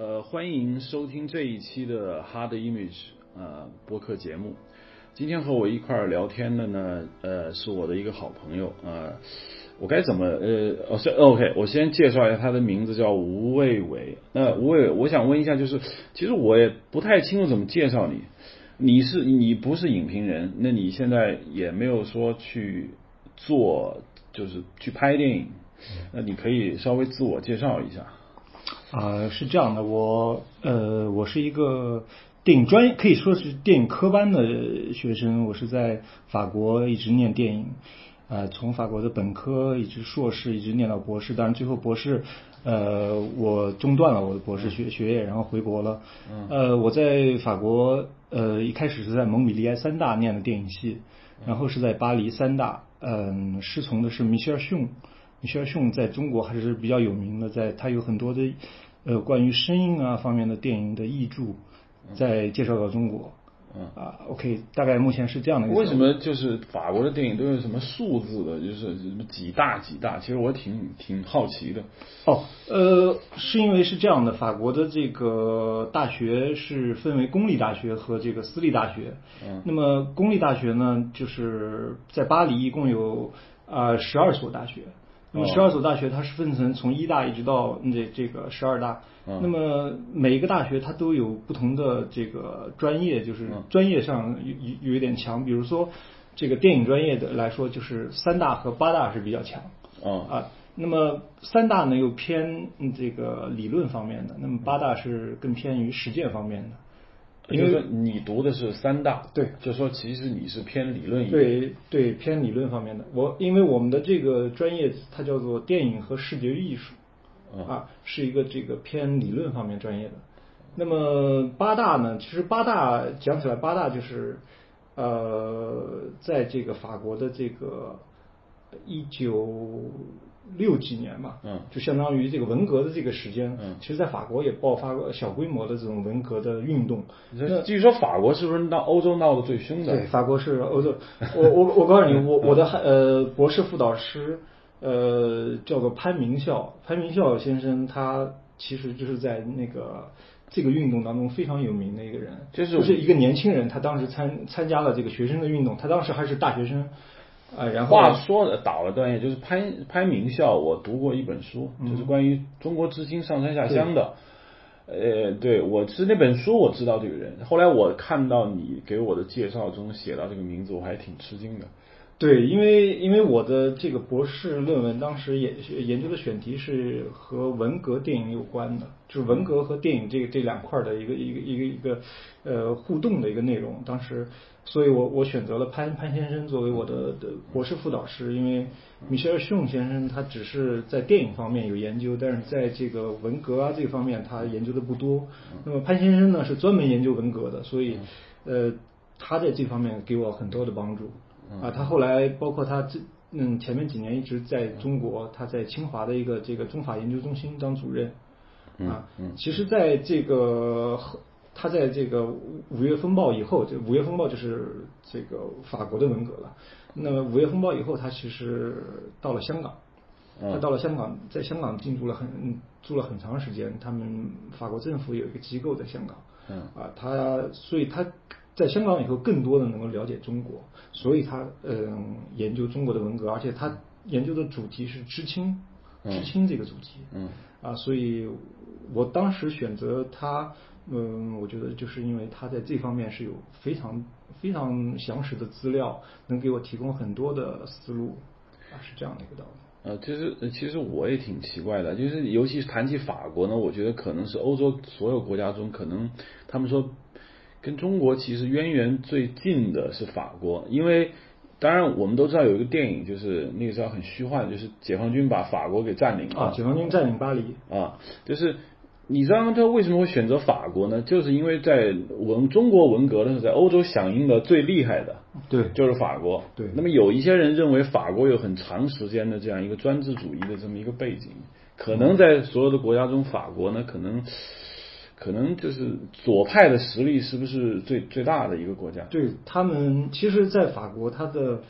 呃，欢迎收听这一期的 Hard Image 呃播客节目。今天和我一块儿聊天的呢，呃，是我的一个好朋友呃，我该怎么呃，哦是 OK，我先介绍一下他的名字叫吴卫伟。那吴卫伟，我想问一下，就是其实我也不太清楚怎么介绍你。你是你不是影评人，那你现在也没有说去做，就是去拍电影，那你可以稍微自我介绍一下。啊，是这样的，我呃，我是一个电影专业，可以说是电影科班的学生。我是在法国一直念电影，呃，从法国的本科一直硕士，一直念到博士。当然最后博士，呃，我中断了我的博士学学业，然后回国了。呃，我在法国，呃，一开始是在蒙彼利埃三大念的电影系，然后是在巴黎三大，嗯，师从的是米歇尔逊。米歇尔逊在中国还是比较有名的，在他有很多的呃关于声音啊方面的电影的译著，在介绍到中国。嗯啊，OK，大概目前是这样的。为什么就是法国的电影都有什么数字的，就是什么几大几大？其实我挺挺好奇的。哦，呃，是因为是这样的，法国的这个大学是分为公立大学和这个私立大学。嗯。那么公立大学呢，就是在巴黎一共有啊十二所大学。那么十二所大学它是分成从一大一直到这这个十二大，那么每一个大学它都有不同的这个专业，就是专业上有有有一点强。比如说这个电影专业的来说，就是三大和八大是比较强。啊，那么三大呢又偏这个理论方面的，那么八大是更偏于实践方面的。因为你读的是三大，对，就说其实你是偏理论一点，对对，偏理论方面的。我因为我们的这个专业它叫做电影和视觉艺术，啊，是一个这个偏理论方面专业的。那么八大呢，其实八大讲起来，八大就是呃，在这个法国的这个一九。六几年嘛，嗯，就相当于这个文革的这个时间，嗯，其实，在法国也爆发过小规模的这种文革的运动。那据说法国是不是闹欧洲闹得最凶的？对，法国是欧洲。我我我告诉你，我我的呃博士辅导师呃叫做潘明孝，潘明孝先生，他其实就是在那个这个运动当中非常有名的一个人，就是一个年轻人，他当时参参加了这个学生的运动，他当时还是大学生。啊，然后话说的倒了段也，就是潘潘明孝，我读过一本书，就是关于中国知青上山下乡的。呃，对我是那本书我知道这个人，后来我看到你给我的介绍中写到这个名字，我还挺吃惊的。对，因为因为我的这个博士论文当时研研究的选题是和文革电影有关的，就是文革和电影这这两块的一个一个一个一个呃互动的一个内容，当时。所以我我选择了潘潘先生作为我的的博士副导师，因为米歇尔逊先生他只是在电影方面有研究，但是在这个文革啊这方面他研究的不多。那么潘先生呢是专门研究文革的，所以呃他在这方面给我很多的帮助。啊，他后来包括他这嗯前面几年一直在中国，他在清华的一个这个中法研究中心当主任。啊，其实在这个。他在这个五月风暴以后，这五月风暴就是这个法国的文革了。那么五月风暴以后，他其实到了香港，他到了香港，在香港进驻了很住了很长时间。他们法国政府有一个机构在香港，嗯啊，他所以他在香港以后更多的能够了解中国，所以他嗯研究中国的文革，而且他研究的主题是知青，知青这个主题，嗯啊，所以我当时选择他。嗯，我觉得就是因为他在这方面是有非常非常详实的资料，能给我提供很多的思路，啊，是这样的一个道理。呃，其实其实我也挺奇怪的，就是尤其是谈起法国呢，我觉得可能是欧洲所有国家中，可能他们说跟中国其实渊源最近的是法国，因为当然我们都知道有一个电影，就是那个时候很虚幻，就是解放军把法国给占领了。啊，解放军占领巴黎。啊，就是。你知道他为什么会选择法国呢？就是因为在文中国文革的时候，在欧洲响应的最厉害的，对，就是法国。对。那么有一些人认为法国有很长时间的这样一个专制主义的这么一个背景，可能在所有的国家中，法国呢可能可能就是左派的实力是不是最最大的一个国家？对他们，其实，在法国，它的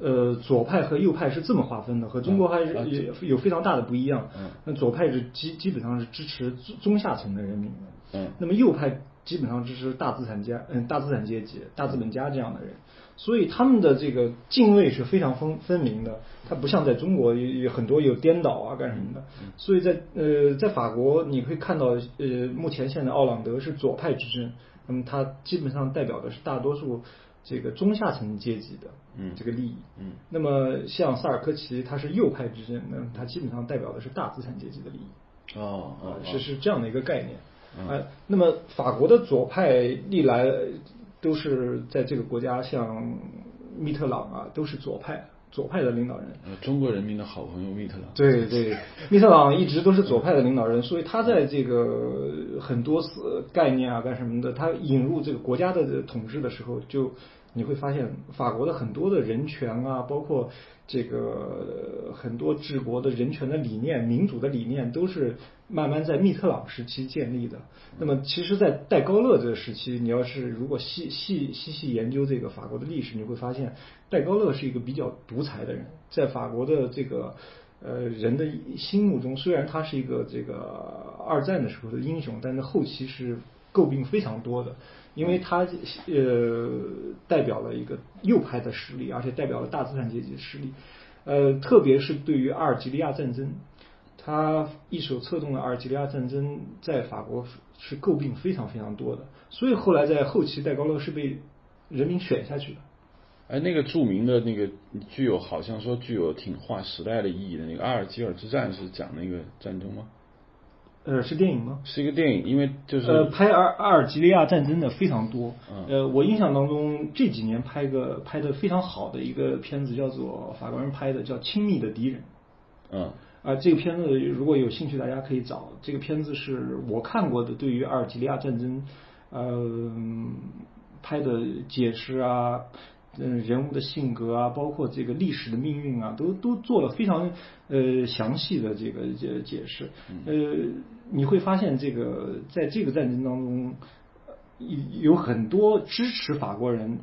呃左派和右派是这么划分的，和中国还是也有非常大的不一样。嗯。那左派是基基本上是支持中中下层的人民。的，嗯。那么右派基本上支持大资产家，嗯，大资产阶级、大资本家这样的人，所以他们的这个泾渭是非常分分明的。它不像在中国有有很多有颠倒啊干什么的，所以在呃在法国你会看到呃目前现在奥朗德是左派执政，那么他基本上代表的是大多数这个中下层阶级的嗯这个利益。嗯那么像萨尔科齐他是右派执政，那么他基本上代表的是大资产阶级的利益。哦哦啊，是是这样的一个概念。嗯呃，那么法国的左派历来都是在这个国家，像密特朗啊，都是左派左派的领导人。呃中国人民的好朋友密特朗。对对，密特朗一直都是左派的领导人，所以他在这个很多次概念啊干什么的，他引入这个国家的统治的时候，就你会发现法国的很多的人权啊，包括这个很多治国的人权的理念、民主的理念，都是慢慢在密特朗时期建立的。那么，其实，在戴高乐这个时期，你要是如果细细细细研究这个法国的历史，你会发现戴高乐是一个比较独裁的人，在法国的这个呃人的心目中，虽然他是一个这个二战的时候的英雄，但是后期是诟病非常多的，因为他呃代表了一个右派的实力，而且代表了大资产阶级的实力，呃，特别是对于阿尔及利亚战争，他一手策动了阿尔及利亚战争，在法国是诟病非常非常多的，所以后来在后期戴高乐是被人民选下去的。哎，那个著名的那个具有好像说具有挺划时代的意义的那个阿尔及尔之战是讲那个战争吗？呃，是电影吗？是一个电影，因为就是呃，拍阿阿尔及利亚战争的非常多。嗯呃，我印象当中这几年拍个拍的非常好的一个片子，叫做法国人拍的，叫《亲密的敌人》。嗯啊、这个片子如果有兴趣，大家可以找。这个片子是我看过的，对于阿尔及利亚战争，呃，拍的解释啊，嗯、人物的性格啊，包括这个历史的命运啊，都都做了非常呃详细的这个解解释。呃，你会发现这个在这个战争当中，有有很多支持法国人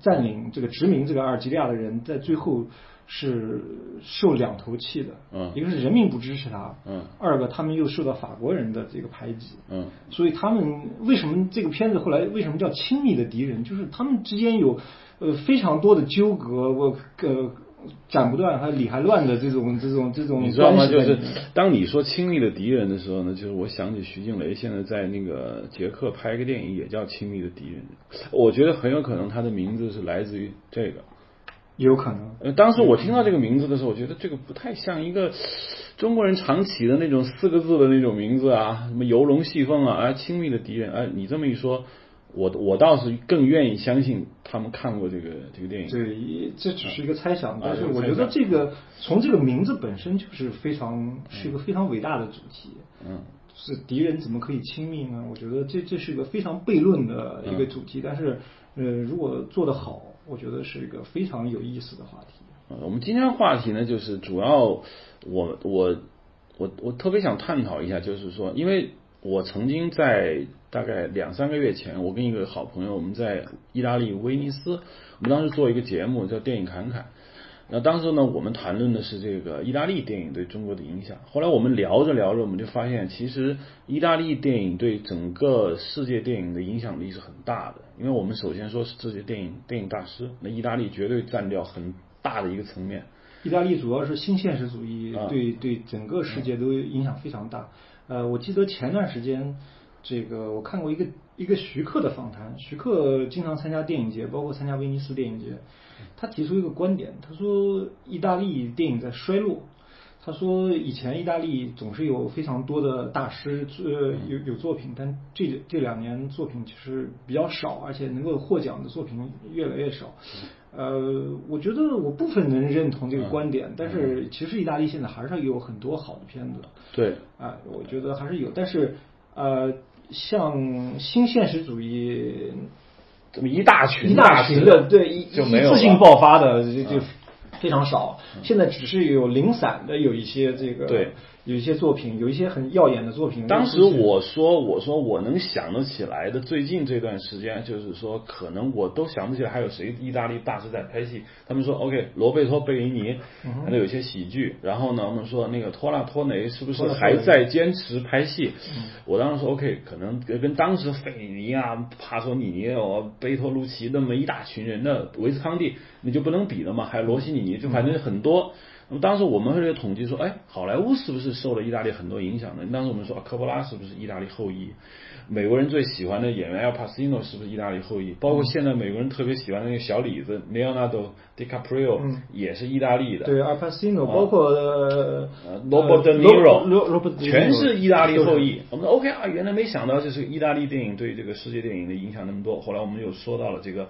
占领这个殖民这个阿尔及利亚的人，在最后是受两头气的。嗯一个是人民不支持他，嗯二个他们又受到法国人的这个排挤。嗯所以他们为什么这个片子后来为什么叫亲密的敌人？就是他们之间有呃非常多的纠葛，我呃斩不断还理还乱的这种这种这种你知道吗？就是当你说亲密的敌人的时候呢，就是我想起徐静蕾现在在那个捷克拍一个电影，也叫《亲密的敌人》。我觉得很有可能他的名字是来自于这个。有可能。呃，当时我听到这个名字的时候，我觉得这个不太像一个中国人常起的那种四个字的那种名字啊，什么游龙戏凤啊，啊，亲密的敌人。哎、你这么一说，我我倒是更愿意相信他们看过这个这个电影。对，这只是一个猜想，啊但是我觉得这个从这个名字本身就是非常是一个非常伟大的主题。嗯是敌人怎么可以亲密呢？我觉得这这是一个非常悖论的一个主题，但是呃，如果做得好，我觉得是一个非常有意思的话题。呃，我们今天的话题呢，就是主要我我我我特别想探讨一下，就是说，因为我曾经在大概两三个月前，我跟一个好朋友，我们在意大利威尼斯，我们当时做一个节目叫《电影侃侃》。那当时呢，我们谈论的是这个意大利电影对中国的影响。后来我们聊着聊着，我们就发现，其实意大利电影对整个世界电影的影响力是很大的。因为我们首先说是这些电影电影大师，那意大利绝对占掉很大的一个层面。意大利主要是新现实主义啊对对整个世界都影响非常大。呃，我记得前段时间，这个我看过一个一个徐克的访谈，徐克经常参加电影节，包括参加威尼斯电影节。他提出一个观点，他说意大利电影在衰落。他说以前意大利总是有非常多的大师，呃，有有作品，但这这两年作品其实比较少，而且能够获奖的作品越来越少。呃，我觉得我部分能认同这个观点，但是其实意大利现在还是有很多好的片子。对，啊，我觉得还是有，但是呃，像新现实主义这么一大群一大群的，对一就没有一次性爆发的就就嗯。非常少。现在只是有零散的有一些这个对有一些作品，有一些很耀眼的作品。当时我说，我说我能想得起来的，最近这段时间，就是说可能我都想不起来还有谁意大利大师在拍戏。他们说，OK，罗贝托·贝林尼，还有一些喜剧。然后呢，我们说那个托纳托雷是不是还在坚持拍戏？我当时说，OK，可能跟当时费里尼啊、帕索里尼、哦、贝托鲁奇那么一大群人的维斯康蒂，你就不能比了嘛？还有罗西尼尼，就反正很多。那么当时我们会统计说，哎，好莱坞是不是受了意大利很多影响呢？当时我们说，科波拉是不是意大利后裔？美国人最喜欢的演员 Al Pacino 是不是意大利后裔？包括现在美国人特别喜欢的那个小李子 Leonardo DiCaprio 也是意大利的。对，Al Pacino，包括呃 Robert De Niro，全全是意大利后裔。我们说 OK 啊，原来没想到就是意大利电影对这个世界电影的影响那么多。后来我们又说到了这个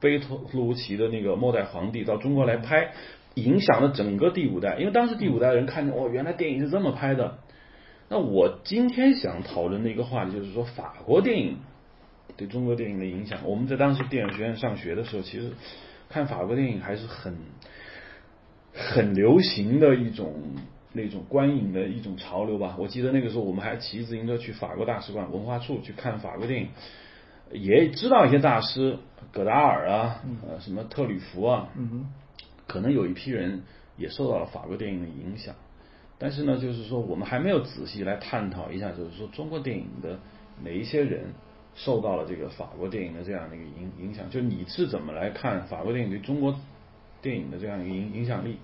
贝托鲁奇的那个《末代皇帝》到中国来拍。影响了整个第五代，因为当时第五代人看见哦，原来电影是这么拍的。那我今天想讨论的一个话题就是说，法国电影对中国电影的影响。我们在当时电影学院上学的时候，其实看法国电影还是很很流行的一种那种观影的一种潮流吧。我记得那个时候，我们还骑自行车去法国大使馆文化处去看法国电影，也知道一些大师，戈达尔啊，呃，什么特吕弗啊。可能有一批人也受到了法国电影的影响，但是呢，就是说我们还没有仔细来探讨一下，就是说中国电影的哪一些人受到了这个法国电影的这样的一个影影响？就你是怎么来看法国电影对中国电影的这样一个影影响力？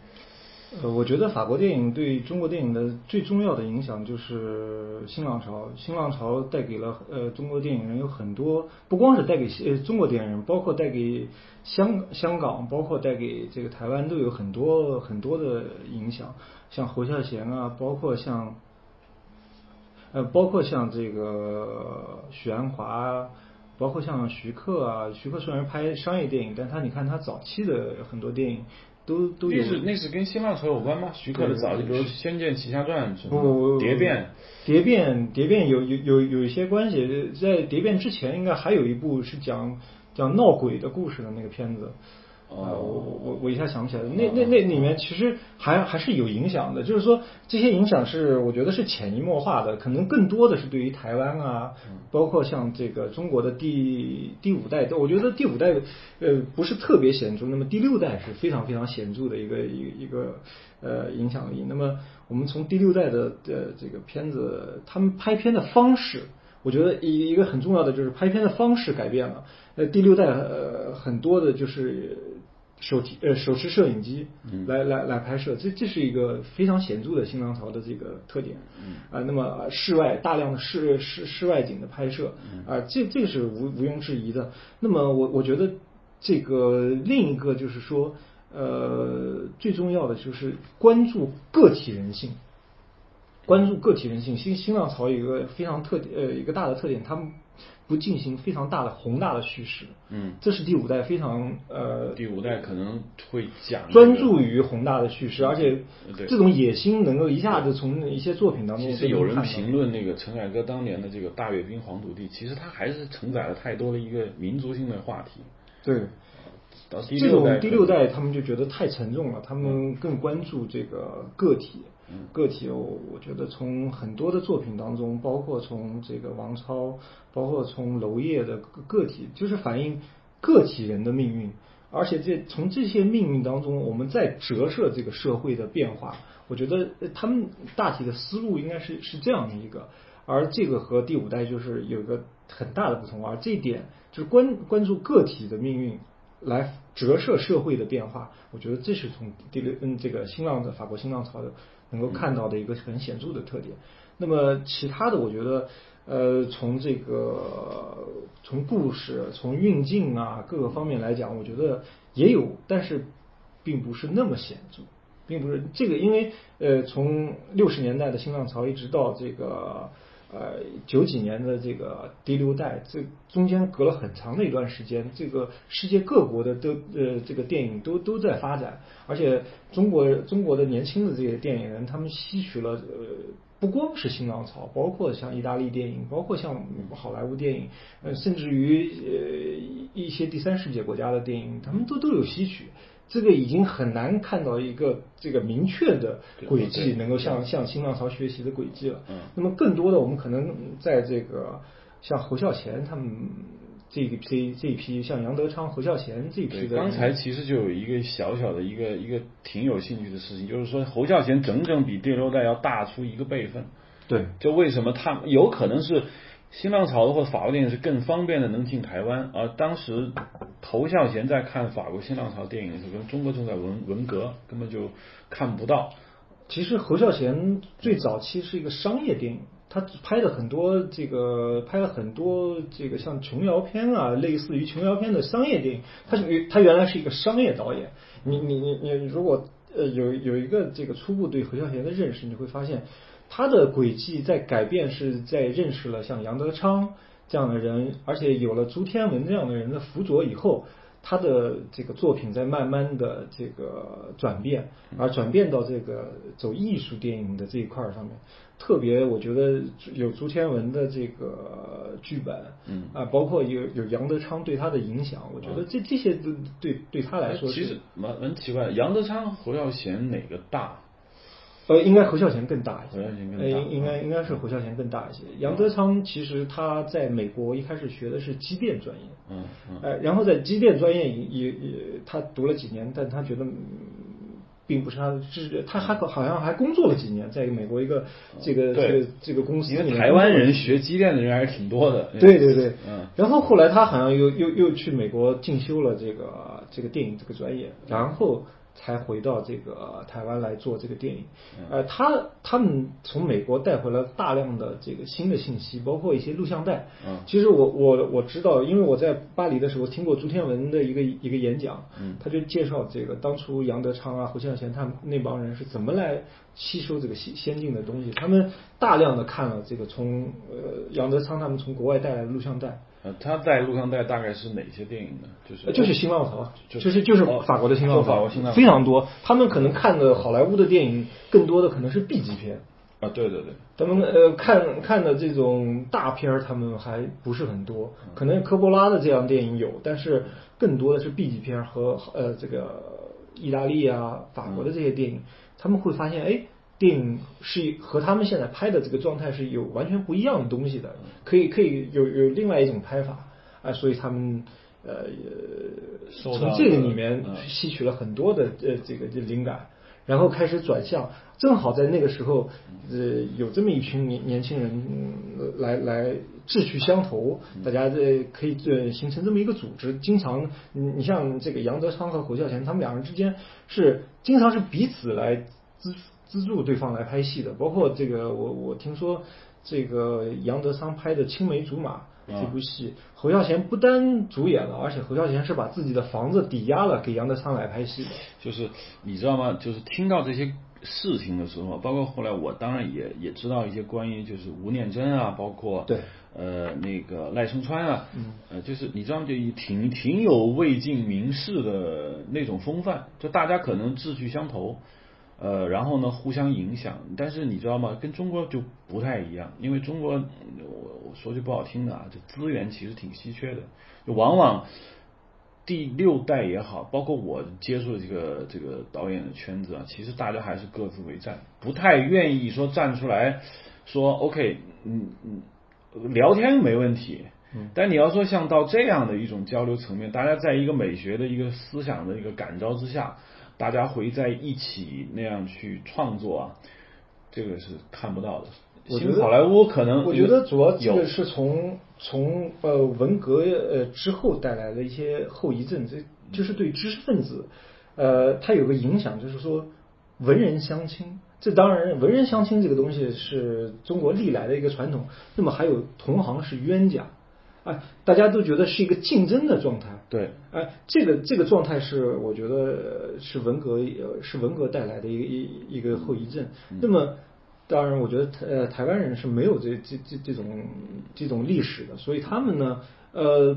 呃，我觉得法国电影对中国电影的最重要的影响就是新浪潮。新浪潮带给了呃中国电影人有很多，不光是带给呃中国电影人，包括带给香香港，包括带给这个台湾都有很多很多的影响。像侯孝贤啊，包括像呃，包括像这个许鞍华，包括像徐克啊。徐克虽然拍商业电影，但他你看他早期的很多电影。都都有，那是那是跟新浪潮有关吗？徐克的早期，比如《仙剑奇侠传》什么蝶变，蝶变蝶变有有有有一些关系，在蝶变之前，应该还有一部是讲讲闹鬼的故事的那个片子。啊，我我我一下想不起来了。那那那里面其实还还是有影响的，就是说这些影响是我觉得是潜移默化的，可能更多的是对于台湾啊，包括像这个中国的第第五代，我觉得第五代呃不是特别显著，那么第六代是非常非常显著的一个一一个呃影响力。那么我们从第六代的呃这个片子，他们拍片的方式，我觉得一一个很重要的就是拍片的方式改变了。呃，第六代呃很多的就是。手提呃手持摄影机来来来拍摄，这这是一个非常显著的新浪潮的这个特点。啊，那么室外大量的室室室外景的拍摄啊，这这个是无毋庸置疑的。那么我我觉得这个另一个就是说呃最重要的就是关注个体人性，关注个体人性。新新浪潮有一个非常特点呃一个大的特点，他们。不进行非常大的宏大的叙事，嗯，这是第五代非常呃，第五代可能会讲专注于宏大的叙事，而且这种野心能够一下子从一些作品当中。其实有人评论那个陈凯歌当年的这个大阅兵黄土地，其实他还是承载了太多的一个民族性的话题。对，这种第六代他们就觉得太沉重了，他们更关注这个个体。个体，我我觉得从很多的作品当中，包括从这个王超，包括从娄烨的个体，就是反映个体人的命运。而且这从这些命运当中，我们再折射这个社会的变化。我觉得他们大体的思路应该是是这样的一个。而这个和第五代就是有一个很大的不同。而这一点就是关关注个体的命运，来折射社会的变化。我觉得这是从第六嗯这个新浪的法国新浪潮的。能够看到的一个很显著的特点。那么其他的，我觉得，呃，从这个从故事、从运镜啊各个方面来讲，我觉得也有，但是并不是那么显著，并不是这个，因为呃，从六十年代的新浪潮一直到这个。呃，九几年的这个第六代，这中间隔了很长的一段时间，这个世界各国的都呃，这个电影都都在发展，而且中国中国的年轻的这些电影人，他们吸取了呃，不光是新浪潮，包括像意大利电影，包括像好莱坞电影，呃，甚至于呃一些第三世界国家的电影，他们都都有吸取。这个已经很难看到一个这个明确的轨迹，能够向向新浪潮学习的轨迹了。嗯。那么更多的，我们可能在这个像侯孝贤他们这一批这一批，像杨德昌、侯孝贤这一批的。刚才其实就有一个小小的一个一个挺有兴趣的事情，就是说侯孝贤整整比第六代要大出一个辈分。对。就为什么他有可能是？新浪潮的或法国电影是更方便的能进台湾，而当时侯孝贤在看法国新浪潮电影的时候，跟中国正在文文革，根本就看不到。其实侯孝贤最早期是一个商业电影，他拍的很多这个拍了很多这个像琼瑶片啊，类似于琼瑶片的商业电影。他是他原来是一个商业导演。你你你你如果呃有有一个这个初步对侯孝贤的认识，你会发现。他的轨迹在改变，是在认识了像杨德昌这样的人，而且有了朱天文这样的人的辅佐以后，他的这个作品在慢慢的这个转变，而转变到这个走艺术电影的这一块上面。特别我觉得有朱天文的这个剧本，嗯啊，包括有有杨德昌对他的影响，我觉得这这些都对对他来说其实蛮蛮奇怪，杨德昌、侯耀贤哪个大？呃，应该侯孝贤更大一些。侯孝贤更大。应应该应该是侯孝贤更大一些。杨德昌其实他在美国一开始学的是机电专业。嗯嗯。呃，然后在机电专业也也他读了几年，但他觉得并不是他的志，他还好像还工作了几年，在美国一个这个这个这个公司。因为台湾人学机电的人还是挺多的。对对对。嗯。然后后来他好像又又又去美国进修了这个这个电影这个专业，然后。才回到这个台湾来做这个电影，呃，他他们从美国带回了大量的这个新的信息，包括一些录像带。嗯，其实我我我知道，因为我在巴黎的时候听过朱天文的一个一个演讲，嗯，他就介绍这个当初杨德昌啊、胡孝贤他们那帮人是怎么来吸收这个先先进的东西，他们大量的看了这个从呃杨德昌他们从国外带来的录像带。呃，他在录像带大概是哪些电影呢？就是就是新浪潮，就是就是法国的新浪潮，法国新浪潮非常多。他们可能看的好莱坞的电影，更多的可能是 B 级片。啊，对对对。他们呃看看的这种大片儿，他们还不是很多。可能科波拉的这样电影有，但是更多的是 B 级片和呃这个意大利啊、法国的这些电影，他们会发现哎。电影是和他们现在拍的这个状态是有完全不一样的东西的，可以可以有有另外一种拍法啊，所以他们呃从这个里面吸取了很多的呃这个灵感，然后开始转向，正好在那个时候呃有这么一群年年轻人来来志趣相投，大家这可以这形成这么一个组织，经常你你像这个杨德昌和侯孝贤他们两人之间是经常是彼此来资。助对方来拍戏的，包括这个，我我听说这个杨德昌拍的《青梅竹马》这部戏，侯孝贤不单主演了，而且侯孝贤是把自己的房子抵押了给杨德昌来拍戏的。就是你知道吗？就是听到这些事情的时候，包括后来我当然也也知道一些关于就是吴念真啊，包括对呃那个赖声川啊，嗯呃就是你知道就挺挺有魏晋名士的那种风范，就大家可能志趣相投。呃，然后呢，互相影响，但是你知道吗？跟中国就不太一样，因为中国，我我说句不好听的啊，就资源其实挺稀缺的，就往往第六代也好，包括我接触的这个这个导演的圈子啊，其实大家还是各自为战，不太愿意说站出来说 OK，嗯嗯，聊天没问题，但你要说像到这样的一种交流层面，大家在一个美学的一个思想的一个感召之下。大家会在一起那样去创作啊，这个是看不到的。新好莱坞可能我觉得主要这个是从从呃文革呃之后带来的一些后遗症，这就是对知识分子呃他有个影响，就是说文人相亲。这当然文人相亲这个东西是中国历来的一个传统。那么还有同行是冤家。哎，大家都觉得是一个竞争的状态。对，哎，这个这个状态是我觉得是文革是文革带来的一个一一个后遗症。那么，当然，我觉得台呃台湾人是没有这这这这种这种历史的，所以他们呢，呃。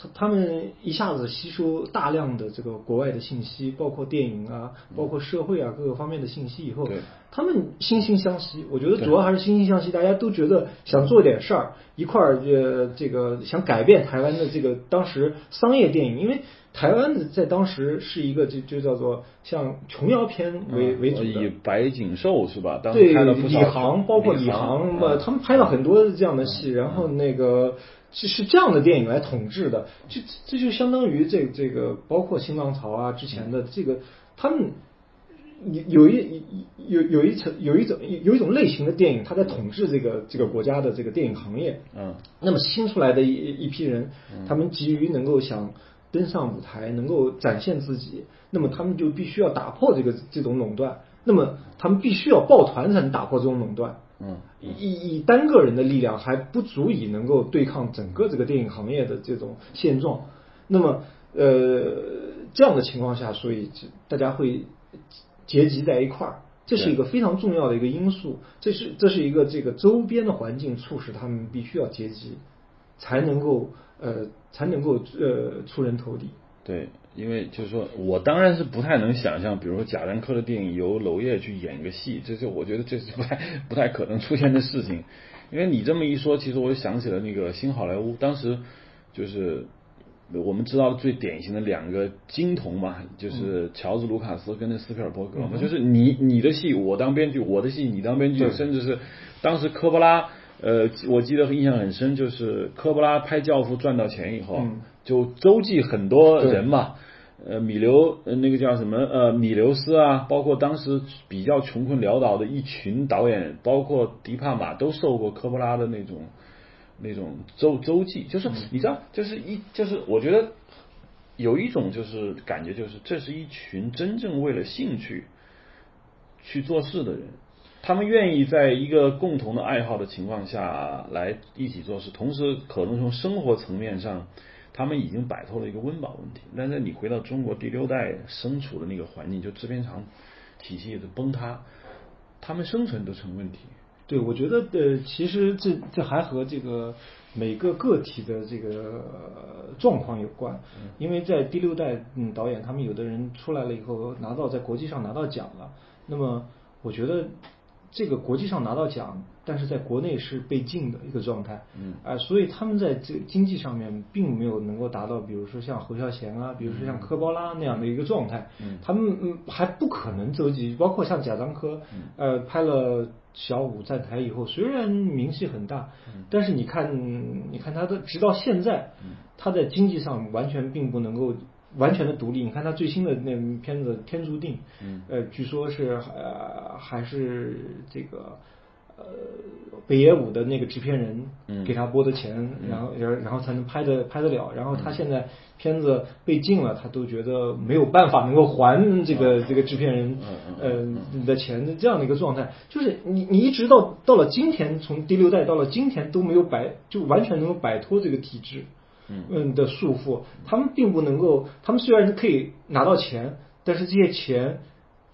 他他们一下子吸收大量的这个国外的信息，包括电影啊，包括社会啊各个方面的信息以后，他们惺惺相惜。我觉得主要还是惺惺相惜，大家都觉得想做点事儿，一块儿呃这个想改变台湾的这个当时商业电影，因为。台湾的在当时是一个就就叫做像琼瑶片为为主的，以白锦寿是吧？当时对拍了李航，包括李航，嗯呃，他们拍了很多这样的戏，然后那个是是这样的电影来统治的，这这就相当于这这个包括新浪潮啊之前的这个他们。有有一有有一层有一种有一种类型的电影，它在统治这个这个国家的这个电影行业。嗯，那么新出来的一一批人，他们急于能够想登上舞台，能够展现自己，那么他们就必须要打破这个这种垄断，那么他们必须要抱团才能打破这种垄断。嗯，以以单个人的力量还不足以能够对抗整个这个电影行业的这种现状。那么，呃，这样的情况下，所以就大家会结集在一块儿，这是一个非常重要的一个因素。这是这是一个这个周边的环境促使他们必须要结集，才能够呃才能够呃出人头地。对，因为就是说我当然是不太能想象，比如说贾樟柯的电影由娄烨去演一个戏，这就我觉得这是不太不太可能出现的事情。因为你这么一说，其实我就想起了那个新好莱坞，当时就是我们知道最典型的两个金童嘛，就是乔治卢卡斯跟那斯皮尔伯格嘛，就是你你的戏我当编剧，我的戏你当编剧，甚至是当时科波拉。呃，我记得印象很深，就是科波拉拍《教父》赚到钱以后，嗯就周记很多人嘛，呃，米留呃那个叫什么呃米留斯啊，包括当时比较穷困潦倒的一群导演，包括迪帕马都受过科波拉的那种那种周周记，就是你知道，就是一就是我觉得有一种就是感觉就是这是一群真正为了兴趣去做事的人。他们愿意在一个共同的爱好的情况下来一起做事，同时可能从生活层面上，他们已经摆脱了一个温饱问题。但是你回到中国第六代身处的那个环境，就制片厂体系的崩塌，他们生存都成问题。对，我觉得呃，其实这这还和这个每个个体的这个呃状况有关，因为在第六代嗯导演，他们有的人出来了以后拿到在国际上拿到奖了，那么我觉得这个国际上拿到奖，但是在国内是被禁的一个状态，嗯。啊、所以他们在这经济上面并没有能够达到，比如说像侯孝贤啊，比如说像科波拉那样的一个状态，嗯。他们嗯还不可能周集，包括像贾樟柯，呃，拍了小五站台以后，虽然名气很大，但是你看，你看他的直到现在，他在经济上完全并不能够完全的独立。你看他最新的那片子《天注定》，嗯呃，据说是呃还是这个。呃，北野武的那个制片人嗯给他拨的钱，然后然然后才能拍的拍得了。然后他现在片子被禁了，他都觉得没有办法能够还这个这个制片人嗯你的钱的这样的一个状态。就是你你一直到到了今天，从第六代到了今天都没有摆，就完全能够摆脱这个体制。嗯的束缚，他们并不能够，他们虽然可以拿到钱，但是这些钱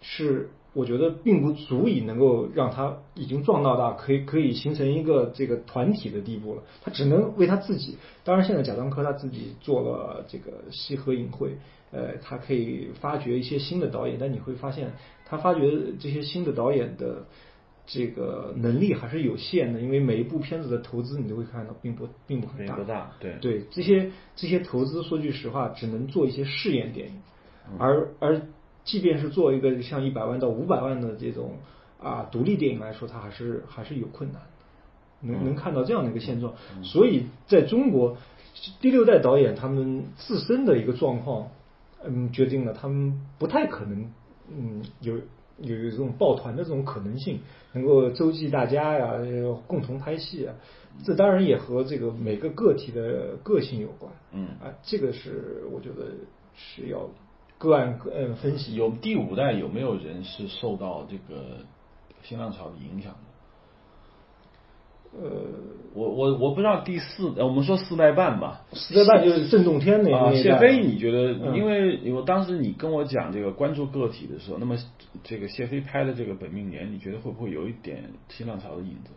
是我觉得并不足以能够让他已经壮到大，可以可以形成一个这个团体的地步了。他只能为他自己。当然，现在贾樟柯他自己做了这个西河影会，呃，他可以发掘一些新的导演，但你会发现，他发掘这些新的导演的。这个能力还是有限的，因为每一部片子的投资你都会看到并不并不很大，并不大。对。对这些这些投资，说句实话，只能做一些试验电影，而而即便是做一个像一百万到五百万的这种啊独立电影来说，它还是还是有困难的，能能看到这样的一个现状。所以在中国，第六代导演他们自身的一个状况，嗯，决定了他们不太可能，嗯，有有有这种抱团的这种可能性，能够周济大家呀，呃共同拍戏啊。这当然也和这个每个个体的个性有关。嗯啊，这个是我觉得是要个案个案分析。有第五代有没有人是受到这个新浪潮的影响的？呃，我我我不知道第四，呃我们说四代半吧。四代半就是郑洞天那啊，那一代谢飞，你觉得？嗯因为我当时你跟我讲这个关注个体的时候，那么这个谢飞拍的这个《本命年》，你觉得会不会有一点新浪潮的影子？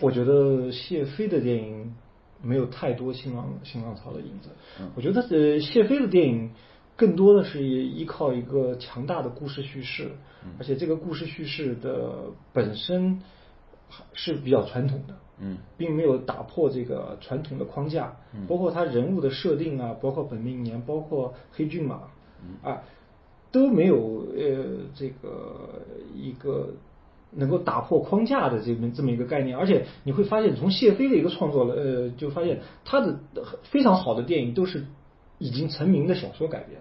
我觉得谢飞的电影没有太多新浪新浪潮的影子。嗯我觉得呃，谢飞的电影更多的是依靠一个强大的故事叙事，嗯而且这个故事叙事的本身是比较传统的，嗯，并没有打破这个传统的框架，包括他人物的设定啊，包括本命年，包括黑骏马，啊，都没有呃这个一个能够打破框架的这么这么一个概念，而且你会发现，从谢飞的一个创作了，呃，就发现他的非常好的电影都是已经成名的小说改编，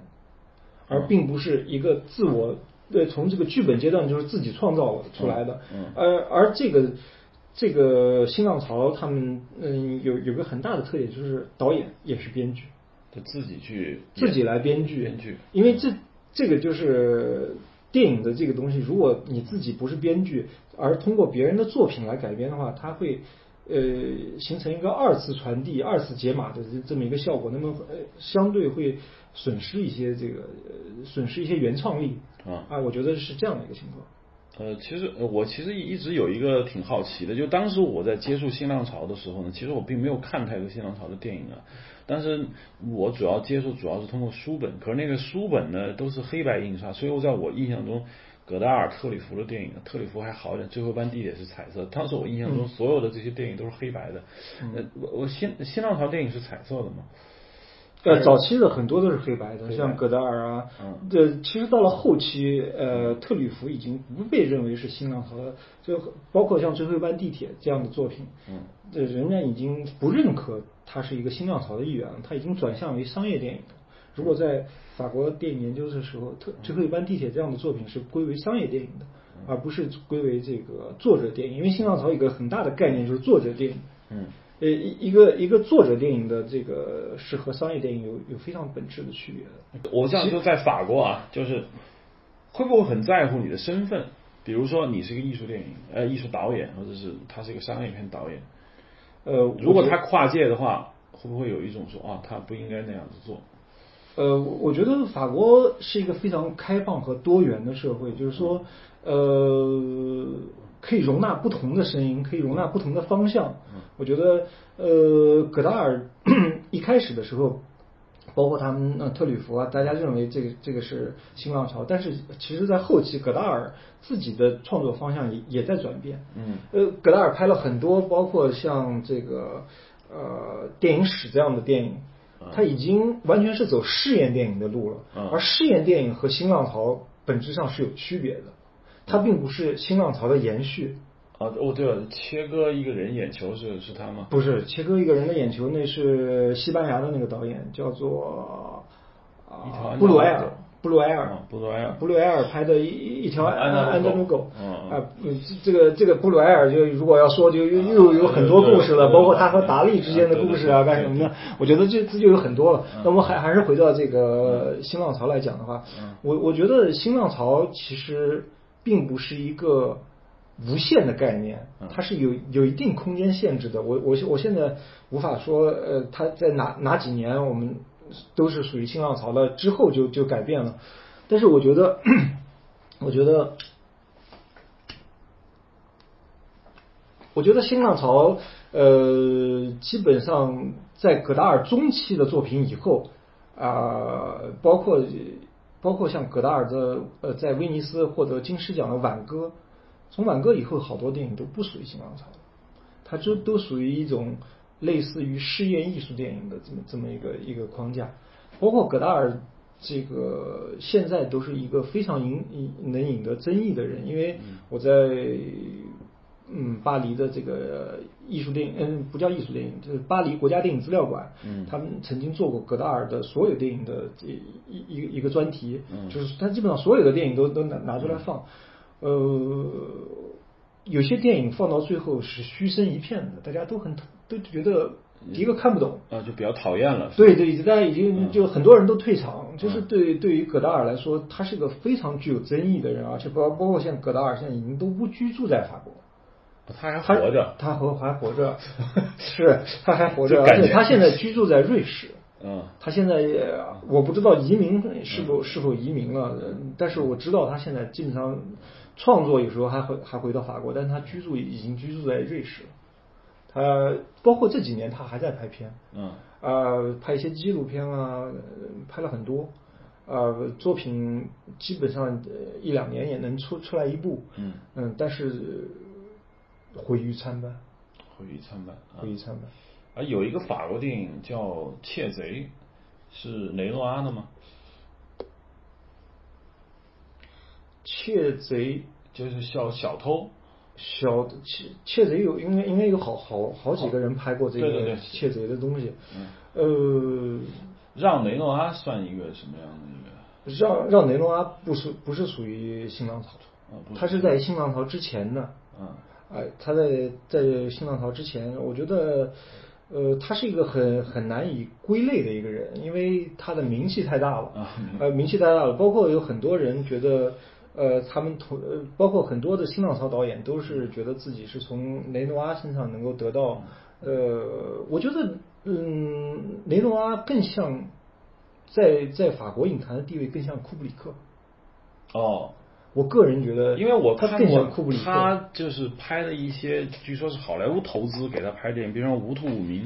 而并不是一个自我对从这个剧本阶段就是自己创造出来的，嗯而而这个这个新浪潮他们嗯有有个很大的特点就是导演也是编剧，他自己去自己来编剧，编剧，因为这这个就是电影的这个东西，如果你自己不是编剧，而通过别人的作品来改编的话，它会呃形成一个二次传递、二次解码的这这么一个效果，那么呃相对会损失一些这个呃损失一些原创力。啊。啊，我觉得是这样的一个情况。呃，其实呃我其实一直有一个挺好奇的，就当时我在接触新浪潮的时候呢，其实我并没有看太多新浪潮的电影啊，但是我主要接触主要是通过书本，可是那个书本呢都是黑白印刷，所以我在我印象中，葛达尔、特里弗的电影，特里弗还好一点，最后一班地铁是彩色，当时我印象中所有的这些电影都是黑白的，呃，我我新新浪潮电影是彩色的吗？呃，早期的很多都是黑白的，像葛达尔啊，嗯这其实到了后期，呃，特吕弗已经不被认为是新浪潮了，就包括像《最后一班地铁》这样的作品，嗯，这人家已经不认可他是一个新浪潮的一员了，它已经转向为商业电影了。如果在法国电影研究的时候，特《最后一班地铁》这样的作品是归为商业电影的，而不是归为这个作者电影，因为新浪潮有一个很大的概念就是作者电影。嗯呃，一一个一个作者电影的这个是和商业电影有有非常本质的区别的。我这样说，在法国啊，就是会不会很在乎你的身份？比如说，你是一个艺术电影呃艺术导演，或者是他是一个商业片导演，呃，如果他跨界的话，会不会有一种说啊，他不应该那样子做？呃，我觉得法国是一个非常开放和多元的社会，就是说，呃，可以容纳不同的声音，可以容纳不同的方向。我觉得，呃，葛达尔 一开始的时候，包括他们呃特吕弗啊，大家认为这个这个是新浪潮，但是其实，在后期，葛达尔自己的创作方向也也在转变。嗯呃，葛达尔拍了很多，包括像这个呃电影史这样的电影，他已经完全是走试验电影的路了。嗯而试验电影和新浪潮本质上是有区别的，它并不是新浪潮的延续。啊，哦对了，切割一个人眼球是是他吗？不是切割一个人的眼球，那是西班牙的那个导演，叫做啊布鲁埃尔布鲁埃尔啊，布鲁埃尔布鲁埃尔拍的一一条安德鲁狗安德鲁狗，啊，嗯这个这个布鲁埃尔就如果要说就又又有很多故事了，包括他和达利之间的故事啊，干什么的，我觉得这这就有很多了。嗯那我们还还是回到这个新浪潮来讲的话嗯，我我觉得新浪潮其实并不是一个。无限的概念嗯，它是有有一定空间限制的。我我我现在无法说，呃，它在哪哪几年我们都是属于新浪潮了，之后就就改变了。但是我觉得，我觉得，我觉得新浪潮，呃，基本上在葛达尔中期的作品以后，啊、包括包括像葛达尔的呃，在威尼斯获得金狮奖的《挽歌》，从《挽歌》以后，好多电影都不属于新浪潮了，它就都属于一种类似于试验艺术电影的这么这么一个一个框架。包括葛达尔这个现在都是一个非常引引能引得争议的人，因为我在嗯巴黎的这个艺术电影，嗯不叫艺术电影，就是巴黎国家电影资料馆，嗯。他们曾经做过戈达尔的所有电影的这一一个一个专题，嗯。就是他基本上所有的电影都都拿拿出来放，呃。有些电影放到最后是嘘声一片的，大家都很都觉得一个看不懂，啊，就比较讨厌了。对对，大家已经嗯。就很多人都退场，就是嗯对对于戈达尔来说，他是个非常具有争议的人，而且包包括像戈达尔现在已经都不居住在法国，他还活着。他活还活着，是他还活着，而且他现在居住在瑞士。嗯他现在也我不知道移民是否是否移民了，呃但是我知道他现在基本上创作有时候还回还回到法国，但是他居住已经居住在瑞士了。他包括这几年他还在拍片，嗯呃，拍一些纪录片啊，呃拍了很多，呃，作品基本上呃一两年也能出出来一部，嗯嗯，但是毁誉参半，毁誉参半，毁誉参半。啊，有一个法国电影叫《窃贼》，是雷诺阿的吗？窃贼。就是小小偷，小窃窃贼有应该应该有好好好几个人拍过这个窃贼的东西，嗯。呃，让雷诺阿算一个什么样的一个？让让雷诺阿不属不是属于新浪潮。他是在新浪潮之前的，啊哎，他在在新浪潮之前，我觉得，呃，他是一个很很难以归类的一个人，因为他的名气太大了，啊呃，名气太大了，包括有很多人觉得，呃，他们同，呃，包括很多的新浪潮导演都是觉得自己是从雷诺阿身上能够得到，呃，我觉得，嗯，雷诺阿更像，在在法国影坛的地位更像库布里克，哦。我个人觉得，因为我看过库布里克，他就是拍的一些，据说是好莱坞投资给他拍电影，比如说《无土五民》，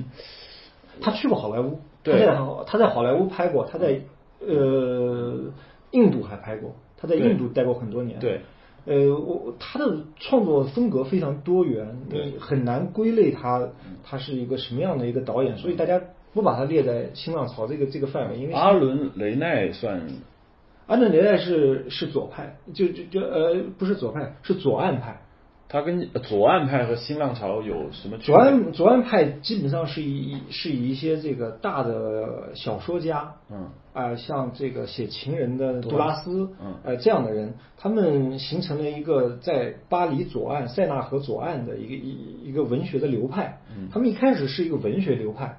他去过好莱坞，他对在他在好莱坞拍过，他在呃印度还拍过，他在印度待过很多年。对，呃，我他的创作风格非常多元，对你很难归类他他是一个什么样的一个导演，所以大家不把他列在新浪潮这个这个范围，因为阿伦雷奈算安德雷奈是是左派，就就就呃不是左派，是左岸派。他跟左岸派和新浪潮有什么区别？左岸左岸派基本上是以是以一些这个大的小说家，嗯啊、像这个写情人的杜拉斯，嗯呃，这样的人，他们形成了一个在巴黎左岸、塞纳河左岸的一个一一个文学的流派。嗯他们一开始是一个文学流派，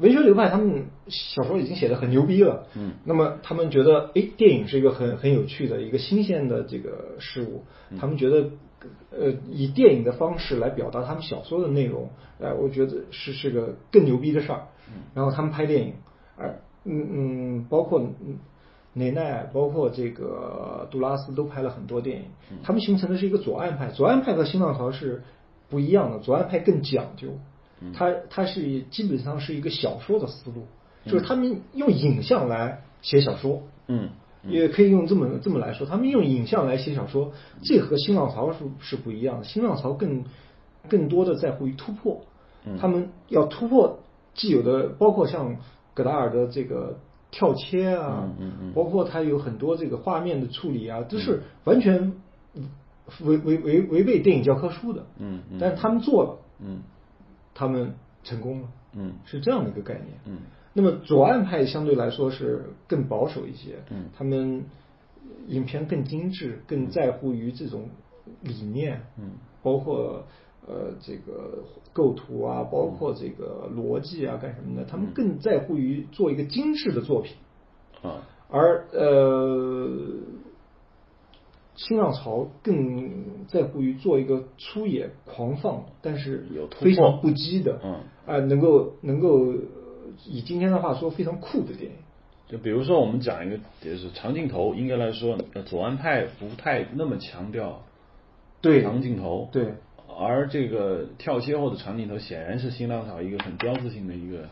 文学流派他们小说已经写的很牛逼了。嗯那么他们觉得，哎，电影是一个很很有趣的一个新鲜的这个事物，嗯他们觉得。呃，以电影的方式来表达他们小说的内容，哎、我觉得是是个更牛逼的事儿。然后他们拍电影，而嗯嗯，包括嗯雷奈，包括这个杜拉斯都拍了很多电影，他们形成的是一个左岸派。左岸派和新浪潮是不一样的，左岸派更讲究，它它是基本上是一个小说的思路，就是他们用影像来写小说。嗯也可以用这么这么来说，他们用影像来写小说，这和新浪潮是是不一样的。新浪潮更更多的在乎于突破，他们要突破既有的，包括像戈达尔的这个跳切啊，包括他有很多这个画面的处理啊，都是完全违违违违背电影教科书的。嗯嗯但是他们做了，嗯他们成功了，嗯。是这样的一个概念。嗯。那么左岸派相对来说是更保守一些，嗯。他们影片更精致，更在乎于这种理念，嗯，包括呃这个构图啊，包括这个逻辑啊干什么的，他们更在乎于做一个精致的作品，啊。而呃新浪潮更在乎于做一个粗野狂放，但是有突破。非常不羁的，嗯。啊、能够能够呃以今天的话说非常酷的电影。就比如说，我们讲一个，就是长镜头，应该来说，呃左岸派不太那么强调对。长镜头，对，而这个跳切后的长镜头显然是新浪潮一个很标志性的一个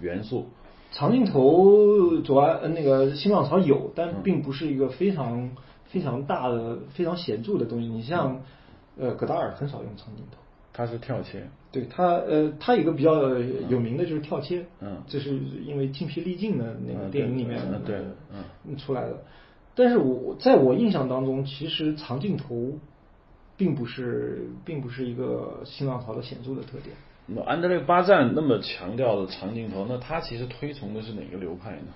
元素。长镜头左岸呃那个新浪潮有，嗯。但并不是一个非常非常大的、非常显著的东西。你像呃戈达尔很少用长镜头，他是跳切，对他呃他有一个比较有名的就是跳切，嗯这是因为精疲力尽的那个嗯电影里面对嗯出来的。但是我在我印象当中，其实长镜头并不是并不是一个新浪潮的显著的特点。那安德烈巴赞那么强调的长镜头，那他其实推崇的是哪个流派呢？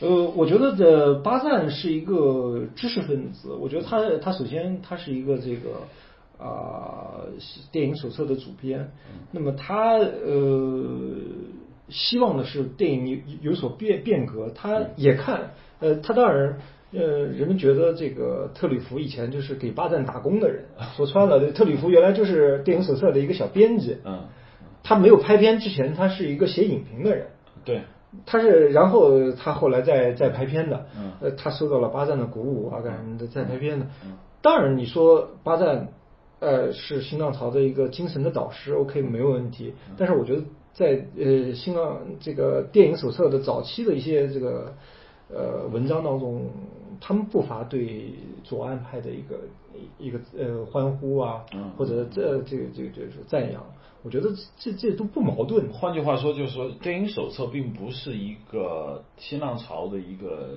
呃，我觉得的巴赞是一个知识分子。我觉得他他首先他是一个这个啊、电影手册的主编，那么他呃希望的是电影有有所变变革，他也看呃他当然。呃，人们觉得这个特吕弗以前就是给巴赞打工的人，说穿了，特吕弗原来就是电影手册的一个小编辑。嗯，他没有拍片之前，他是一个写影评的人。对，他是，然后他后来再再拍片的，嗯呃，他受到了巴赞的鼓舞啊，干什么的，再拍片的。当然，你说巴赞，呃，是新浪潮的一个精神的导师，OK，没有问题。但是我觉得在呃新浪这个电影手册的早期的一些这个呃文章当中，他们不乏对左岸派的一个一个呃欢呼啊，或者这这个这个就是赞扬。我觉得这这都不矛盾。换句话说，就是说电影手册并不是一个新浪潮的一个，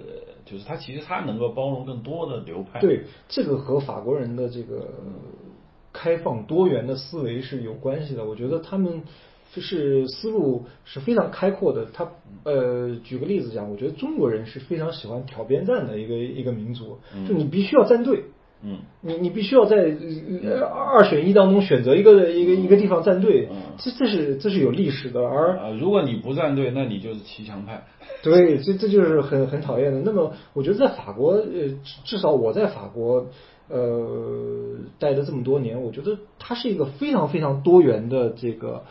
就是它其实它能够包容更多的流派。对，这个和法国人的这个开放多元的思维是有关系的。我觉得他们就是思路是非常开阔的。他呃，举个例子讲，我觉得中国人是非常喜欢挑边站的一个一个民族，就你必须要站队。嗯，你你必须要在二选一当中选择一个一个一个地方站队，这这是这是有历史的。而如果你不站队，那你就是骑墙派。对，这这就是很很讨厌的。那么，我觉得在法国，呃，至少我在法国，呃，待了这么多年，我觉得它是一个非常非常多元的这个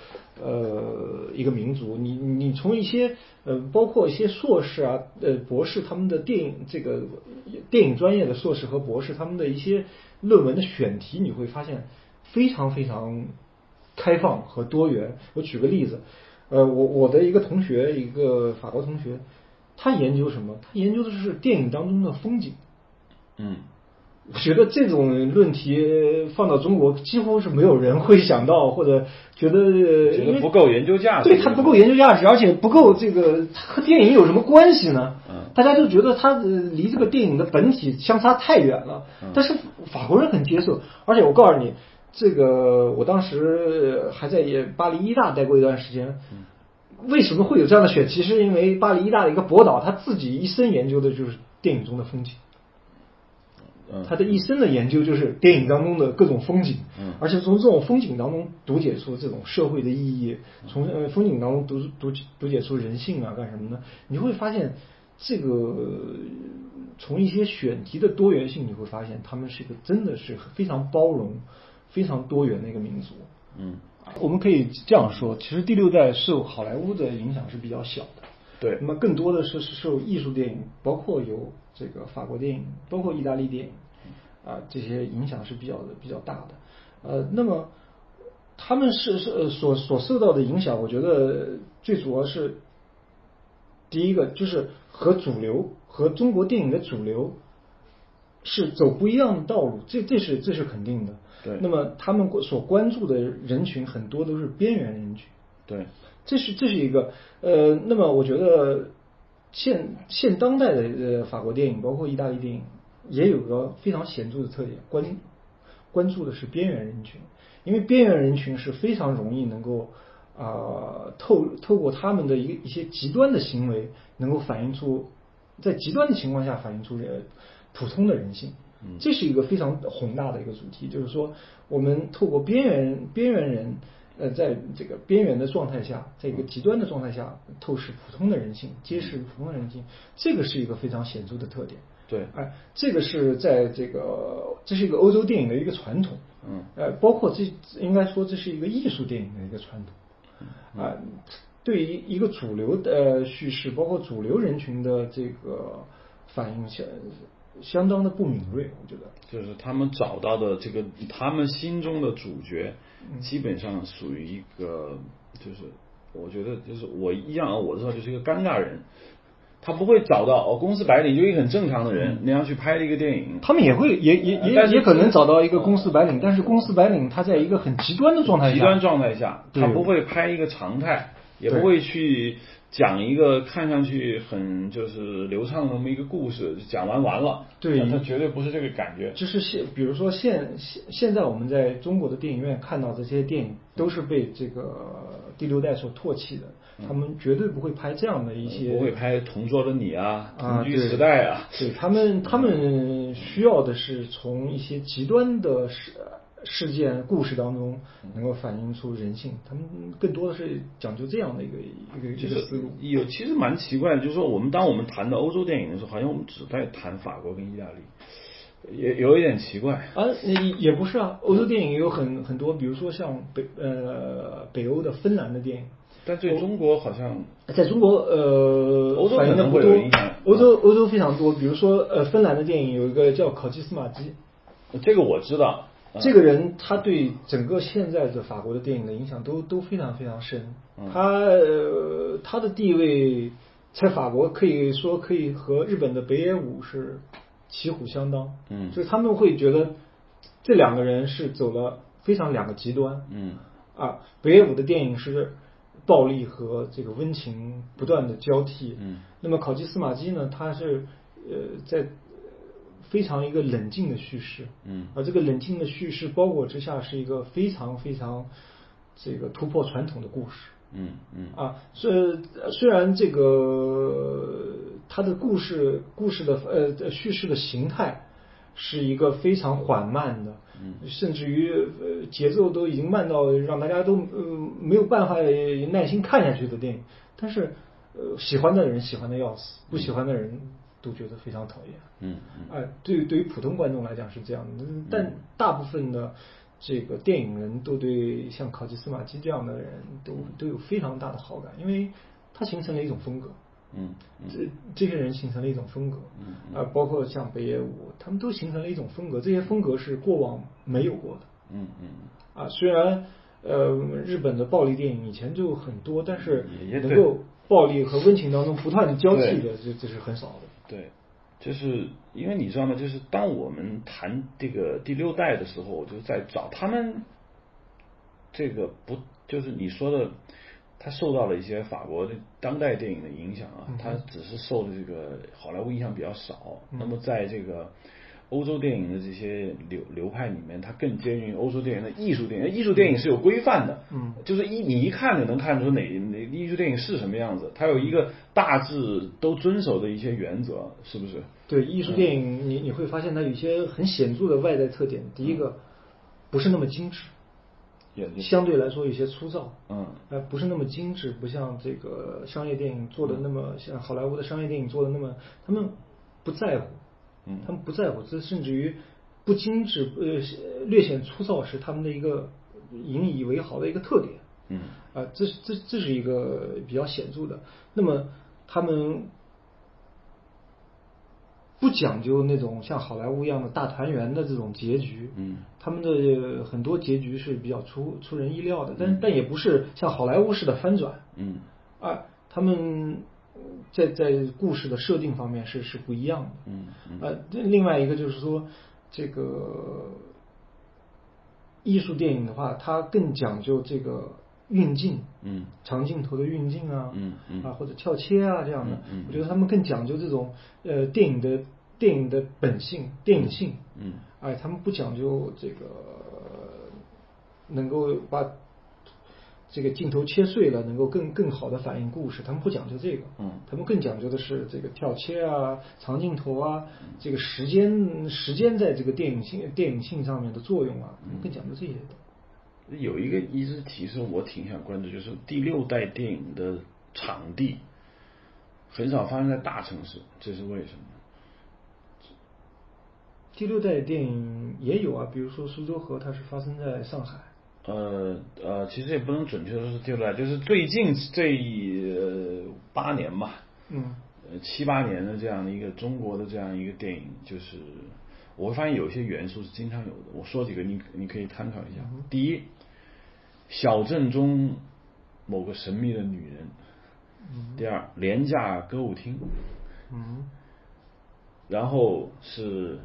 呃一个民族。你你从一些呃，包括一些硕士啊，呃，博士他们的电影这个电影专业的硕士和博士他们的一些论文的选题，你会发现非常非常开放和多元。我举个例子。呃，我我的一个同学，一个法国同学，他研究什么？他研究的是电影当中的风景。嗯，觉得这种论题放到中国，几乎是没有人会想到，或者觉得觉得不够研究价值。对，它不够研究价值，而且不够这个和电影有什么关系呢？嗯，大家就觉得它离这个电影的本体相差太远了。但是法国人很接受，而且我告诉你。这个我当时还在巴黎一大待过一段时间，为什么会有这样的选题？是因为巴黎一大的一个博导，他自己一生研究的就是电影中的风景，他的一生的研究就是电影当中的各种风景，而且从这种风景当中读解出这种社会的意义，从呃风景当中读读读解出人性啊，干什么呢？你会发现这个从一些选题的多元性，你会发现他们是一个真的是非常包容。非常多元的一个民族，嗯，我们可以这样说，其实第六代受好莱坞的影响是比较小的，对，那么更多的是是受艺术电影，包括有这个法国电影，包括意大利电影，啊，这些影响是比较的比较大的，呃，那么他们是是所所受到的影响，我觉得最主要是第一个就是和主流和中国电影的主流是走不一样的道路，这这是这是肯定的。对，那么他们所关注的人群很多都是边缘人群。对，这是这是一个呃，那么我觉得现现当代的呃法国电影，包括意大利电影，也有个非常显著的特点，关关注的是边缘人群，因为边缘人群是非常容易能够啊透透过他们的一个一些极端的行为，能够反映出在极端的情况下反映出人普通的人性。这是一个非常宏大的一个主题，就是说，我们透过边缘边缘人，呃，在这个边缘的状态下，在一个极端的状态下，透视普通的人性，揭示普通的人性，这个是一个非常显著的特点。对，哎，这个是在这个，这是一个欧洲电影的一个传统。嗯，呃，包括这应该说这是一个艺术电影的一个传统。啊，对于一个主流的叙事，包括主流人群的这个反应相。当的不敏锐，我觉得。就是他们找到的这个他们心中的主角，基本上属于一个，就是我觉得就是我一样，我知道就是一个尴尬人，他不会找到哦，公司白领就一个很正常的人那样去拍一个电影，他们也会也也也也可能找到一个公司白领，但是公司白领他在一个很极端的状态下，极端状态下，他不会拍一个常态，也不会去。讲一个看上去很就是流畅的那么一个故事，讲完完了，对，它绝对不是这个感觉。就是现，比如说现现现在我们在中国的电影院看到这些电影，都是被这个第六代所唾弃的，他们绝对不会拍这样的一些，不会拍《同桌的你》啊，《同居时代》啊，对他们，他们需要的是从一些极端的事。事件故事当中能够反映出人性，他们更多的是讲究这样的一个一个一个思路。有其实蛮奇怪的，就是说我们当我们谈到欧洲电影的时候，好像我们只在谈法国跟意大利，也有一点奇怪。啊，也也不是啊，欧洲电影有很很多，比如说像北呃北欧的芬兰的电影，但对中国好像在中国呃欧洲反映的不多，欧洲欧洲非常多，比如说呃芬兰的电影有一个叫考基斯马基，这个我知道。这个人他对整个现在的法国的电影的影响都都非常非常深，他他的地位在法国可以说可以和日本的北野武是旗鼓相当，嗯。就是他们会觉得这两个人是走了非常两个极端，嗯。啊，北野武的电影是暴力和这个温情不断的交替，嗯，那么考基斯马基呢，他是呃在非常一个冷静的叙事，嗯。而这个冷静的叙事包裹之下是一个非常非常这个突破传统的故事，嗯嗯。啊，虽虽然这个它的故事故事的呃叙事的形态是一个非常缓慢的，嗯。甚至于呃节奏都已经慢到让大家都呃没有办法耐心看下去的电影，但是呃喜欢的人喜欢的要死，不喜欢的人都觉得非常讨厌。嗯嗯。哎，对于对于普通观众来讲是这样的，但大部分的这个电影人都对像考吉斯马基这样的人都都有非常大的好感，因为他形成了一种风格。嗯这这些人形成了一种风格，嗯啊，包括像北野武，他们都形成了一种风格，这些风格是过往没有过的。嗯嗯。啊，虽然呃日本的暴力电影以前就很多，但是能够暴力和温情当中不断的交替的，这这是很少的。对，就是因为你知道吗？就是当我们谈这个第六代的时候，我就在找他们这个不就是你说的，他受到了一些法国的当代电影的影响啊嗯，他只是受的这个好莱坞影响比较少。嗯那么在这个欧洲电影的这些流流派里面，它更接近欧洲电影的艺术电影。艺术电影是有规范的，嗯就是一你一看就能看出哪哪艺术电影是什么样子，它有一个大致都遵守的一些原则，是不是？对艺术电影，你你会发现它有一些很显著的外在特点。第一个，不是那么精致，相对来说有些粗糙，嗯呃，不是那么精致，不像这个商业电影做的那么像好莱坞的商业电影做的那么，他们不在乎，嗯。他们不在乎，这甚至于不精致，呃，略显粗糙是他们的一个引以为豪的一个特点。嗯。啊，这是这这是一个比较显著的。那么他们不讲究那种像好莱坞一样的大团圆的这种结局，嗯。他们的很多结局是比较出出人意料的，但但也不是像好莱坞式的翻转。嗯。啊，他们在在故事的设定方面是是不一样的。嗯嗯。呃，另外一个就是说，这个艺术电影的话，它更讲究这个运镜，嗯长镜头的运镜啊，嗯嗯。啊或者跳切啊这样的，我觉得他们更讲究这种呃电影的电影的本性、电影性，嗯。哎，他们不讲究这个能够把这个镜头切碎了，能够更更好的反映故事，他们不讲究这个，嗯他们更讲究的是这个跳切啊、长镜头啊，这个时间时间在这个电影性电影性上面的作用啊，更讲究这些的。有一个一直提示我挺想关注，就是第六代电影的场地很少发生在大城市，这是为什么？第六代电影也有啊，比如说《苏州河》，它是发生在上海。呃呃，其实也不能准确说是第六代，就是最近这呃八年吧，嗯呃七八年的这样的一个中国的这样一个电影，就是我会发现有一些元素是经常有的。我说几个你你可以参考一下。第一，小镇中某个神秘的女人；第二，廉价歌舞厅；嗯然后是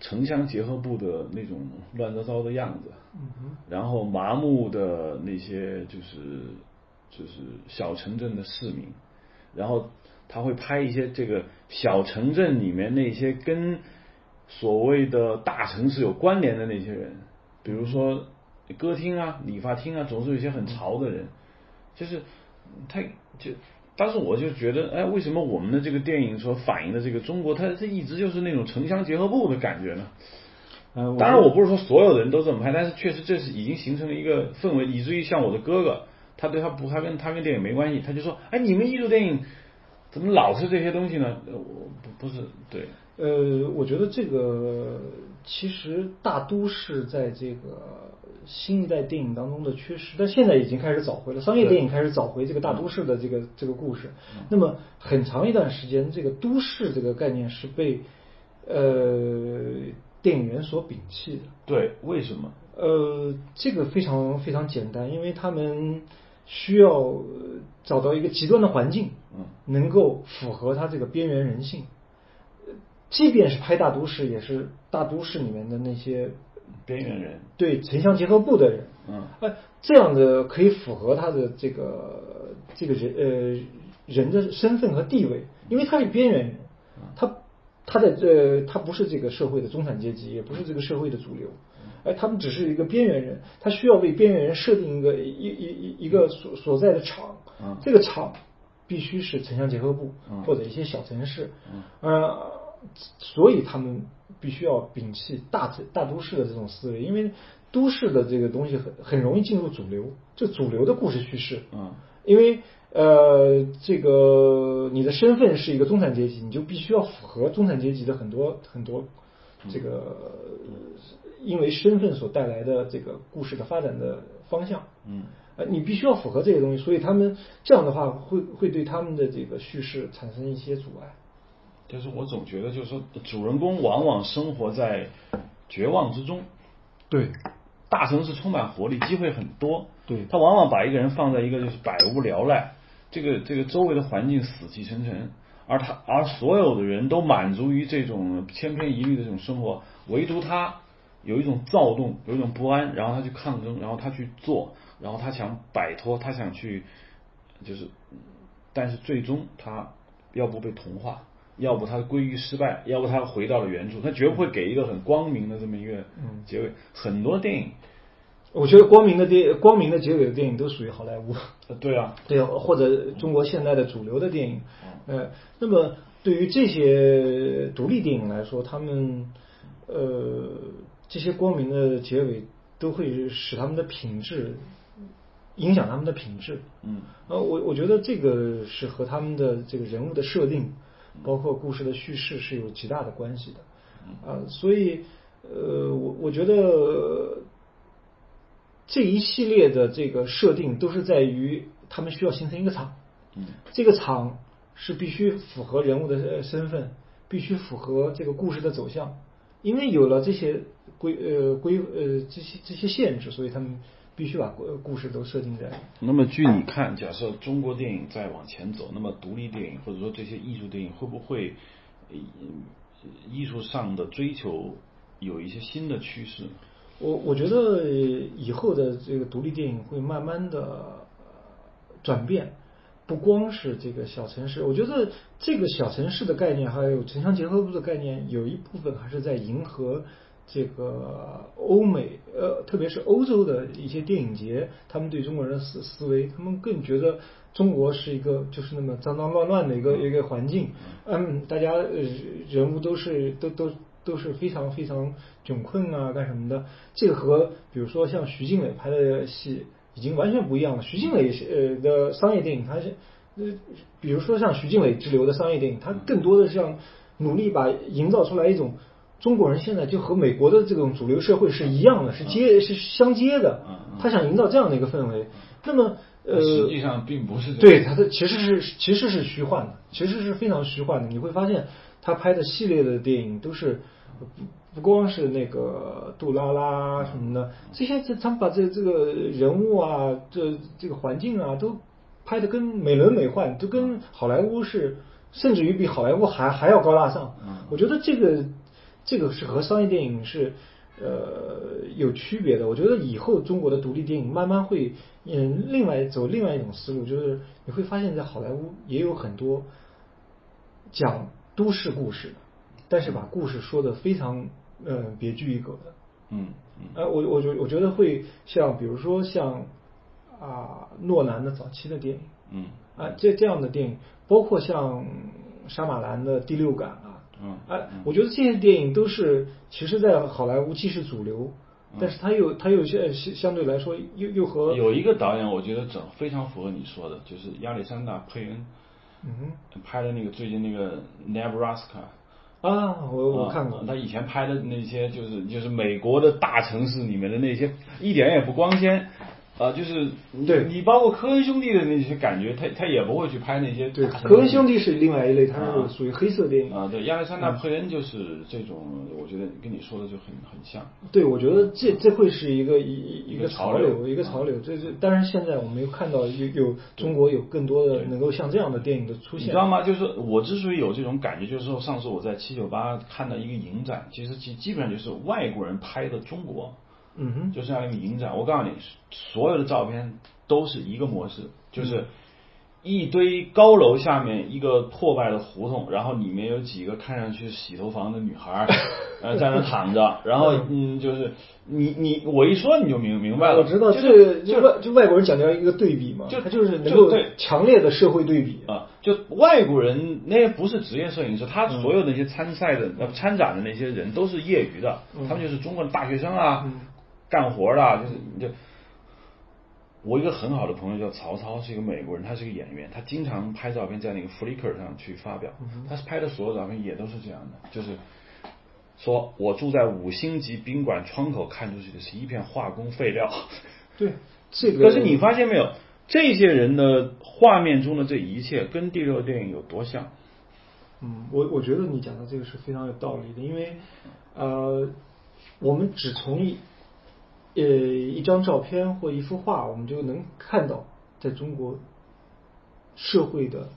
城乡结合部的那种乱糟糟的样子。然后麻木的那些就是就是小城镇的市民，然后他会拍一些这个小城镇里面那些跟所谓的大城市有关联的那些人，比如说歌厅啊、理发厅啊，总是有一些很潮的人，就是他就。当时我就觉得，哎，为什么我们的这个电影所反映的这个中国，它它一直就是那种城乡结合部的感觉呢？呃，当然，我不是说所有的人都这么拍，但是确实这是已经形成了一个氛围，以至于像我的哥哥，他对他不，他跟他跟电影没关系，他就说，哎，你们艺术电影怎么老是这些东西呢？呃我不不是对，呃，我觉得这个其实大都市在这个新一代电影当中的缺失，但现在已经开始找回了，商业电影开始找回这个大都市的这个这个故事。那么很长一段时间，这个都市这个概念是被呃电影人所摒弃的。对，为什么？呃，这个非常非常简单，因为他们需要呃找到一个极端的环境，嗯能够符合他这个边缘人性。呃即便是拍大都市，也是大都市里面的那些边缘人，对城乡结合部的人，嗯，哎，这样的可以符合他的这个这个人呃人的身份和地位，因为他是边缘人，他他的呃他不是这个社会的中产阶级，也不是这个社会的主流，哎，他们只是一个边缘人，他需要为边缘人设定一个一一一一个所所在的场，嗯。这个场必须是城乡结合部嗯。或者一些小城市嗯，呃，所以他们必须要摒弃大城大都市的这种思维，因为都市的这个东西很很容易进入主流，就主流的故事叙事，嗯因为呃，这个你的身份是一个中产阶级，你就必须要符合中产阶级的很多很多这个，因为身份所带来的这个故事的发展的方向。嗯呃，你必须要符合这些东西，所以他们这样的话会会对他们的这个叙事产生一些阻碍。就是我总觉得，就是说，主人公往往生活在绝望之中。对，大城市充满活力，机会很多。对他往往把一个人放在一个就是百无聊赖，这个这个周围的环境死气沉沉，而他而所有的人都满足于这种千篇一律的这种生活，唯独他有一种躁动，有一种不安，然后他去抗争，然后他去做，然后他想摆脱，他想去就是，但是最终他要不被同化。要不他归于失败，要不他回到了原著，他绝不会给一个很光明的这么一个嗯结尾。很多电影，我觉得光明的电光明的结尾的电影都属于好莱坞。呃对啊，对，或者中国现代的主流的电影，呃，那么对于这些独立电影来说，他们呃这些光明的结尾都会使他们的品质影响他们的品质。嗯呃，我我觉得这个是和他们的这个人物的设定，包括故事的叙事是有极大的关系的。啊、所以呃，我我觉得这一系列的这个设定都是在于他们需要形成一个场，嗯。这个场是必须符合人物的呃身份，必须符合这个故事的走向，因为有了这些规呃规呃这些这些限制，所以他们必须把故故事都设定在。那么据你看，假设中国电影再往前走，那么独立电影或者说这些艺术电影会不会呃艺术上的追求有一些新的趋势？我我觉得以后的这个独立电影会慢慢的转变，不光是这个小城市，我觉得这个小城市的概念，还有城乡结合部的概念，有一部分还是在迎合这个欧美，呃，特别是欧洲的一些电影节，他们对中国人的思思维，他们更觉得中国是一个就是那么脏脏乱乱的一个一个环境，嗯，大家呃人物都是都都。都是非常非常窘困啊，干什么的？这个和比如说像徐静蕾拍的戏已经完全不一样了。徐静蕾呃的商业电影，它是呃，比如说像徐静蕾之流的商业电影，它更多的是像努力把营造出来一种中国人现在就和美国的这种主流社会是一样的，是接是相接的。他想营造这样的一个氛围。那么呃，实际上并不是对，他的其实是其实是虚幻的，其实是非常虚幻的。你会发现他拍的系列的电影都是。不不光是那个杜拉拉什么的，这些这他们把这这个人物啊，这这个环境啊，都拍的跟美轮美奂，都跟好莱坞是，甚至于比好莱坞还还要高大上。我觉得这个这个是和商业电影是呃有区别的。我觉得以后中国的独立电影慢慢会嗯另外走另外一种思路，就是你会发现在好莱坞也有很多讲都市故事的。但是把故事说的非常呃别具一格的，嗯嗯，呃，我我觉我觉得会像比如说像啊诺兰的早期的电影，嗯啊这这样的电影，包括像沙马兰的《第六感》啊，嗯啊，我觉得这些电影都是其实，在好莱坞既是主流，但是它又它又相相对来说又又和有一个导演，我觉得整非常符合你说的，就是亚历山大佩恩，嗯拍的那个最近那个 Nebraska。啊，我我看过、啊，他以前拍的那些就是就是美国的大城市里面的那些一点也不光鲜，啊，就是你对你包括科恩兄弟的那些感觉，他他也不会去拍那些对，科恩兄弟是另外一类，它啊是属于黑色电影。啊，对，亚历山大·佩恩就是这种，我觉得跟你说的就很很像。对，我觉得这这会是一个一一一一个个潮流潮流，一个潮流。这这，但是现在我们又看到有有中国有更多的能够像这样的电影的出现你知。道吗？就是我之所以有这种感觉，就是说上次我在七九八看到一个影展，其实基基本上就是外国人拍的中国，嗯哼，就是那个影展。我告诉你，所有的照片都是一个模式，就是一堆高楼下面一个破败的胡同，然后里面有几个看上去洗头房的女孩儿，呃，在那躺着，然后嗯，就是你你我一说你就明明白了，我知道就是就这外就外国人讲究一个对比嘛，就他就是能够强烈的社会对比。啊，就外国人那些不是职业摄影师，他所有那些参赛的、呃参展的那些人都是业余的，他们就是中国的大学生啊，嗯干活的啊，就是就。我一个很好的朋友叫曹操，是一个美国人，他是个演员，他经常拍照片在那个 Flickr 上去发表，他拍的所有照片也都是这样的，就是说我住在五星级宾馆窗口看出去的是一片化工废料，对，这个。可是你发现没有，这些人的画面中的这一切跟第六电影有多像？嗯，我我觉得你讲的这个是非常有道理的，因为呃，我们只从一呃一张照片或一幅画，我们就能看到在中国社会的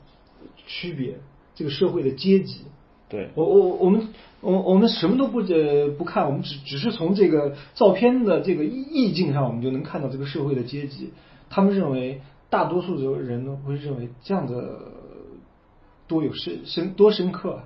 区别，这个社会的阶级。对，我我我们我我们什么都不呃不看，我们只只是从这个照片的这个意意境上，我们就能看到这个社会的阶级。他们认为，大多数的人呢会认为这样的多有深深多深刻啊，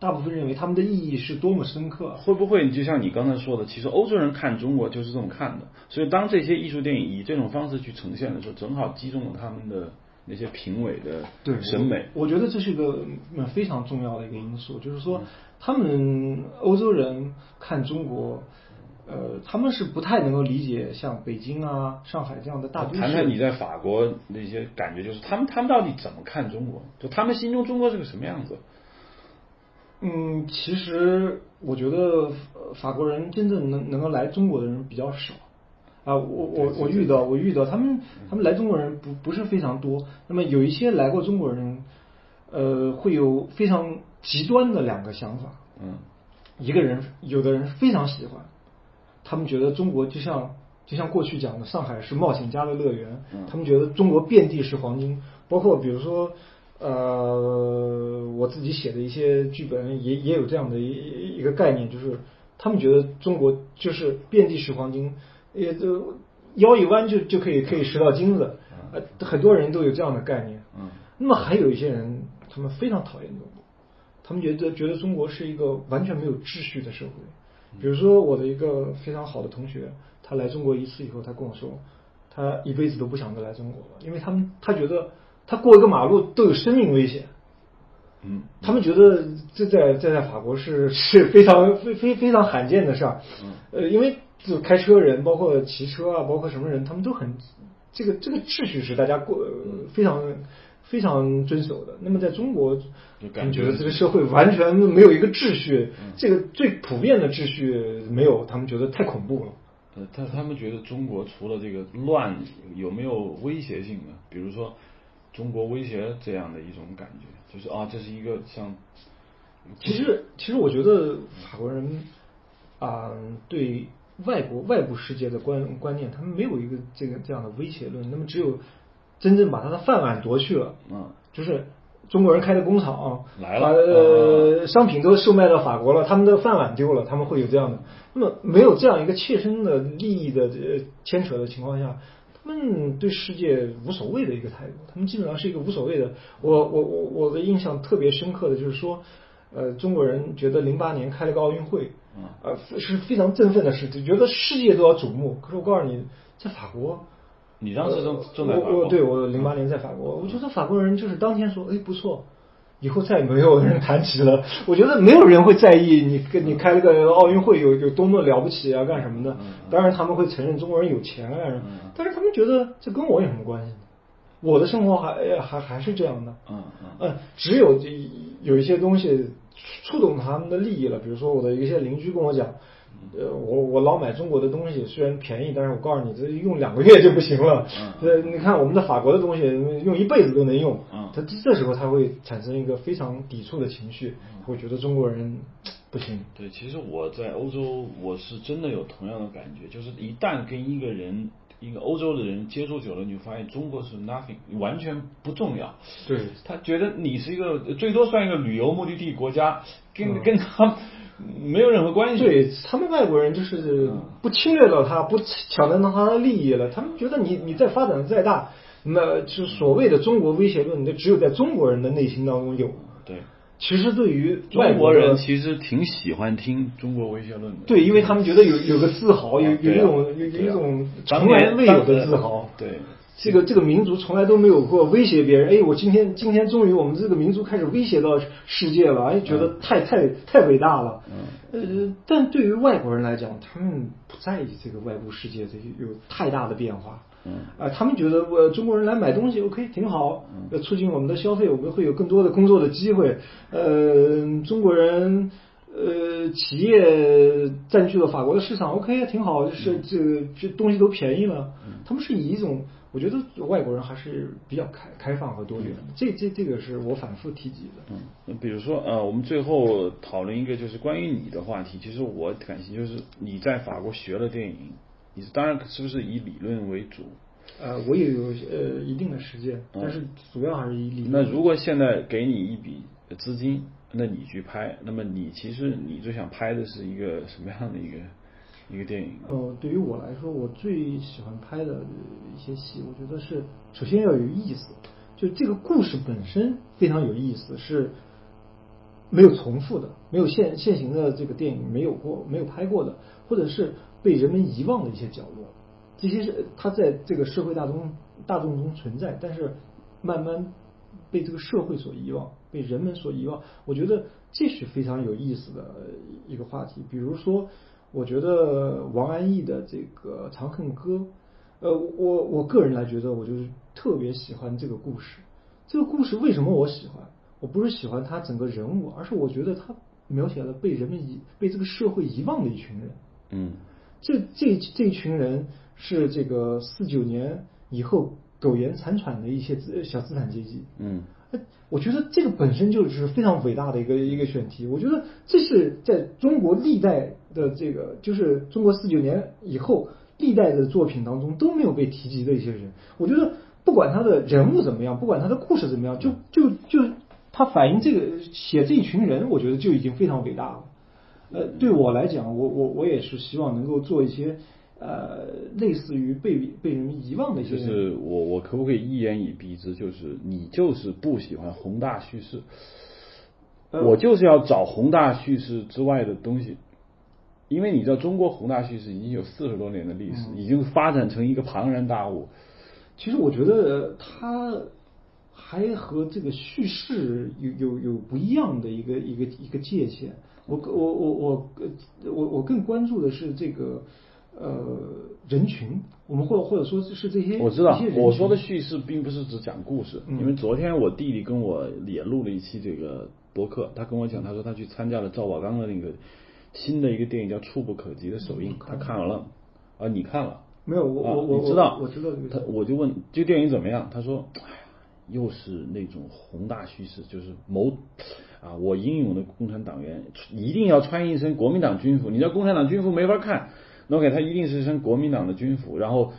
大部分认为他们的意义是多么深刻啊。会不会就像你刚才说的，其实欧洲人看中国就是这么看的，所以当这些艺术电影以这种方式去呈现的时候，正好击中了他们的那些评委的审美。我觉得这是一个嗯非常重要的一个因素，就是说他们欧洲人看中国。呃，他们是不太能够理解像北京啊、上海这样的大都市。谈谈你在法国那些感觉，就是他们他们到底怎么看中国？就他们心中中国是个什么样子？嗯，其实我觉得呃法国人真正能能够来中国的人比较少啊。我我我遇到我遇到他们他们来中国人不不是非常多。那么有一些来过中国人，呃，会有非常极端的两个想法。嗯，一个人有的人非常喜欢，他们觉得中国就像就像过去讲的上海是冒险家的乐园，他们觉得中国遍地是黄金，包括比如说。呃，我自己写的一些剧本也也有这样的一一个概念，就是他们觉得中国就是遍地是黄金，也就腰一弯就就可以可以拾到金子，呃，很多人都有这样的概念。嗯。那么还有一些人，他们非常讨厌中国，他们觉得觉得中国是一个完全没有秩序的社会。比如说我的一个非常好的同学，他来中国一次以后，他跟我说，他一辈子都不想再来中国了，因为他们他觉得。他过一个马路都有生命危险，嗯，他们觉得这在这在法国是 是非常非非非常罕见的事儿，嗯，呃，因为就开车人，包括骑车啊，包括什么人，他们都很这个这个秩序是大家过非常非常遵守的。那么在中国，他们觉得这个社会完全没有一个秩序，这个最普遍的秩序没有，他们觉得太恐怖了。呃，他他们觉得中国除了这个乱，有没有威胁性呢？比如说。中国威胁这样的一种感觉，就是啊，这是一个像。其实，其实我觉得法国人啊，对外国外部世界的观观念，他们没有一个这个这样的威胁论。那么，只有真正把他的饭碗夺去了，嗯，就是中国人开的工厂来了，呃，商品都售卖到法国了，他们的饭碗丢了，他们会有这样的。那么，没有这样一个切身的利益的牵扯的情况下。他们对世界无所谓的一个态度，他们基本上是一个无所谓的。我我我我的印象特别深刻的就是说，呃，中国人觉得零八年开了个奥运会，呃，是非常振奋的事情，觉得世界都要瞩目。可是我告诉你，在法国，你当时正正在法国，对我零八年在法国，我觉得法国人就是当天说，哎，不错。以后再也没有人谈起了。我觉得没有人会在意你跟你开了个奥运会有有多么了不起啊，干什么的？当然他们会承认中国人有钱啊，但是他们觉得这跟我有什么关系呢？我的生活还还还是这样的。嗯嗯。只有有一些东西触动他们的利益了，比如说我的一些邻居跟我讲，呃，我我老买中国的东西，虽然便宜，但是我告诉你，这用两个月就不行了。嗯呃，你看我们的法国的东西，用一辈子都能用。嗯他这时候他会产生一个非常抵触的情绪，会觉得中国人不行。对，其实我在欧洲，我是真的有同样的感觉，就是一旦跟一个人，一个欧洲的人接触久了，你就发现中国是 nothing，完全不重要。对他觉得你是一个最多算一个旅游目的地国家，跟、嗯跟他没有任何关系。对他们外国人就是不侵略到他，不抢占到他的利益了。他们觉得你你再发展的再大，那就是所谓的中国威胁论，那只有在中国人的内心当中有。对，其实对于外中国人其实挺喜欢听中国威胁论的。对，因为他们觉得有有个自豪，有有一种有有一种当从来未有的自豪。对，这个这个民族从来都没有过威胁别人。哎，我今天今天终于我们这个民族开始威胁到世界了，哎，觉得太太太伟大了。呃，但对于外国人来讲，他们不在意这个外部世界这有太大的变化。嗯啊，他们觉得我中国人来买东西 OK 挺好，呃，促进我们的消费，我们会有更多的工作的机会。呃，中国人呃企业占据了法国的市场 OK 挺好，就是这个这东西都便宜了。他们是以一种我觉得外国人还是比较开开放和多元的，这这这个是我反复提及的。嗯，比如说呃，我们最后讨论一个就是关于你的话题。其实我感兴趣就是你在法国学了电影，你是当然是不是以理论为主？呃，我也有呃一定的实践，但是主要还是以理论。那如果现在给你一笔资金，那你去拍，那么你其实你最想拍的是一个什么样的一个一个电影？呃，对于我来说，我最喜欢拍的一些戏，我觉得是首先要有意思，就这个故事本身非常有意思，是没有重复的，没有现现行的这个电影没有过、没有拍过的，或者是被人们遗忘的一些角落，这些是它在这个社会大众大众中存在，但是慢慢被这个社会所遗忘，被人们所遗忘。我觉得这是非常有意思的一个话题。比如说，我觉得王安忆的这个《长恨歌》，呃，我我个人来觉得，我就是特别喜欢这个故事。这个故事为什么我喜欢？我不是喜欢他整个人物，而是我觉得他描写了被人们遗、被这个社会遗忘的一群人。嗯这这这一群人是这个四九年以后苟延残喘的一些资小资产阶级。嗯哎，我觉得这个本身就是非常伟大的一个一个选题。我觉得这是在中国历代的这个，就是中国四九年以后历代的作品当中都没有被提及的一些人。我觉得不管他的人物怎么样，不管他的故事怎么样，就就就他反映这个写这一群人，我觉得就已经非常伟大了。呃，对我来讲，我我我也是希望能够做一些呃类似于被被人们遗忘的一些就。是我我可不可以一言以蔽之？就是你就是不喜欢宏大叙事，呃我就是要找宏大叙事之外的东西。因为你知道，中国宏大叙事已经有四十多年的历史，已经发展成一个庞然大物。其实我觉得它还和这个叙事有有有不一样的一个一个一个界限。我我我我呃我我更关注的是这个呃人群，我们或者或者说是这些我知道我说的叙事并不是只讲故事，嗯。因为昨天我弟弟跟我也录了一期这个博客，他跟我讲，他说他去参加了赵宝刚的那个新的一个电影叫《触不可及》的首映，他看完了，啊，你看了？没有我啊我我知道？我我知道这个他我就问这个电影怎么样？他说，哎呀，又是那种宏大叙事，就是某啊，我英勇的共产党员一定要穿一身国民党军服，你知道共产党军服没法看，那 OK，他一定是一身国民党的军服，然后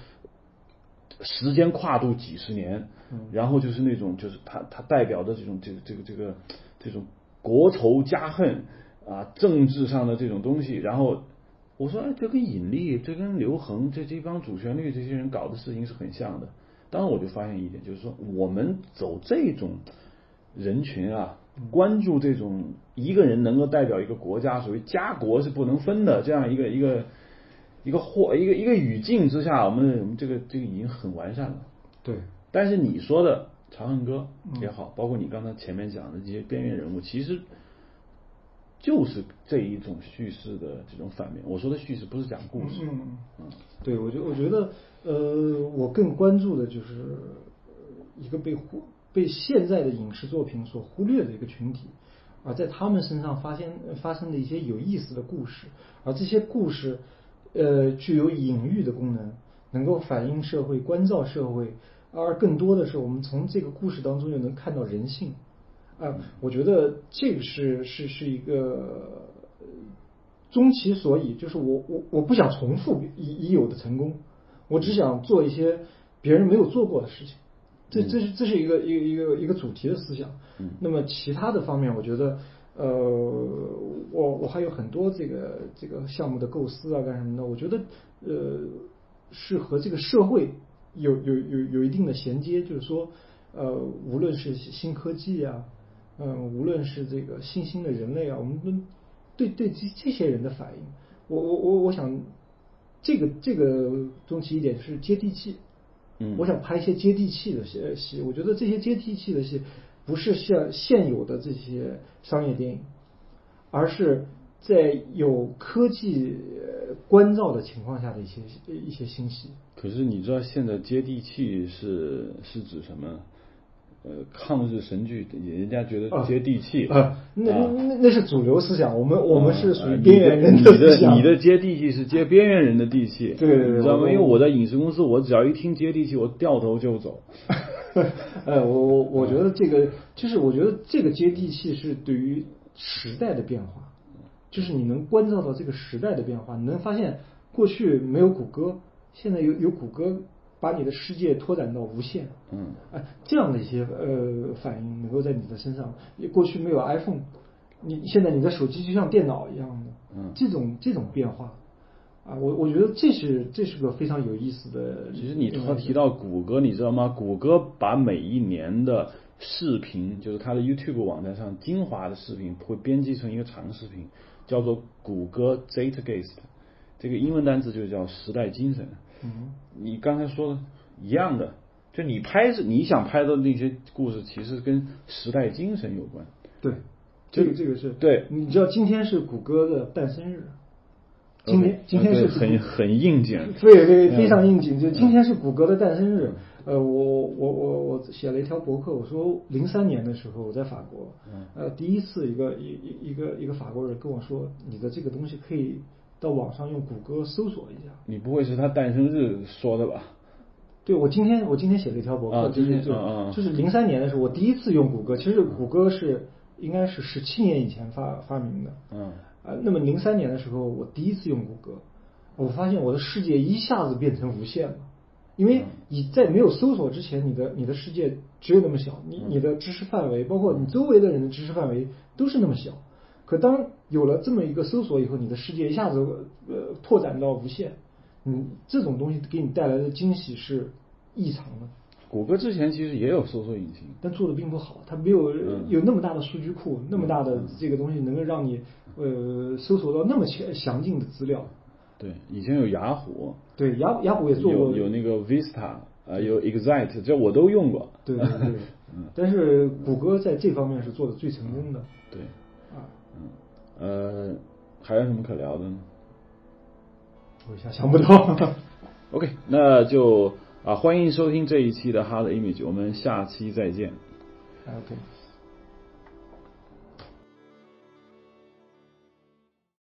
时间跨度几十年，然后就是那种就是他他代表的这种这个这个这个这种国仇家恨啊，政治上的这种东西，然后我说哎，这跟尹力，这跟刘恒这这帮主旋律这些人搞的事情是很像的。当然我就发现一点，就是说我们走这种人群啊，关注这种一个人能够代表一个国家，所谓家国是不能分的这样一个一个一个或一个一个语境之下，我们我们这个这个已经很完善了。对但是你说的《长恨歌》嗯也好，包括你刚才前面讲的这些边缘人物，其实就是这一种叙事的这种反面。我说的叙事不是讲故事，嗯，对，我觉我觉得，呃，我更关注的就是呃一个被忽被现在的影视作品所忽略的一个群体。而在他们身上发现发生的一些有意思的故事，而这些故事，呃，具有隐喻的功能，能够反映社会、关照社会，而更多的是我们从这个故事当中又能看到人性，啊，我觉得这个是是是一个终其所以，就是我我我不想重复已已有的成功，我只想做一些别人没有做过的事情。这这是这是一个一个一个一个主题的思想。嗯那么其他的方面，我觉得，呃，我我还有很多这个这个项目的构思啊，干什么的？我觉得，呃，是和这个社会有有有有一定的衔接，就是说，呃，无论是新科技啊，嗯、无论是这个新兴的人类啊，我们都对对这这些人的反应，我我我我想，这个这个终其一点是接地气。嗯我想拍一些接地气的戏戏，我觉得这些接地气的戏不是像现有的这些商业电影，而是在有科技呃关照的情况下的一些一些信息。可是你知道现在接地气是是指什么？呃，抗日神剧，人家觉得啊接地气啊，那啊那那是主流思想，我们我们是属于边缘人你的思想。你的接地气是接边缘人的地气，对对对你知道吗？因为我在影视公司，我只要一听接地气，我掉头就走。呃，我我我觉得这个就是我觉得这个接地气是对于时代的变化，就是你能关照到这个时代的变化，你能发现过去没有谷歌，现在有有谷歌把你的世界拓展到无限，嗯，哎，这样的一些呃反应能够在你的身上，过去没有 iPhone，你现在你的手机就像电脑一样的，嗯这种这种变化。啊，我我觉得这是这是个非常有意思的。其实你刚提到谷歌，你知道吗？谷歌把每一年的视频，就是它的 YouTube 网站上精华的视频，会编辑成一个长视频，叫做谷歌 Zeitgeist，这个英文单词就叫时代精神。嗯，你刚才说的一样的，就你拍是你想拍的那些故事，其实跟时代精神有关。对，这个这个是对你知道今天是谷歌的诞生日，今天今天是很很应景。对对非嗯常应景，就今天是谷歌的诞生日。呃，我我我我写了一条博客，我说零三年的时候我在法国，嗯呃，第一次一个一一一个一个法国人跟我说，你的这个东西可以到网上用谷歌搜索一下。你不会是他诞生日说的吧？对，我今天我今天写了一条博客，啊就是就今天啊啊就是零三年的时候，我第一次用谷歌。其实谷歌是应该是十七年以前发发明的，嗯啊，那么零三年的时候，我第一次用谷歌，我发现我的世界一下子变成无限了，因为你在没有搜索之前，你的你的世界只有那么小，你你的知识范围，包括你周围的人的知识范围都是那么小。可当有了这么一个搜索以后，你的世界一下子呃拓展到无限，嗯，这种东西给你带来的惊喜是异常的。谷歌之前其实也有搜索引擎，但做的并不好，它没有嗯有那么大的数据库，那么大的这个东西能够让你呃搜索到那么详详尽的资料。对，以前有雅虎，对，雅雅虎也做过有有那个 Vista，呃，有 Excite，这我都用过。对对对，嗯 但是谷歌在这方面是做的最成功的对，啊，嗯，呃，还有什么可聊的呢我一下想不到。OK，那就啊，欢迎收听这一期的 Hard Image，我们下期再见。OK。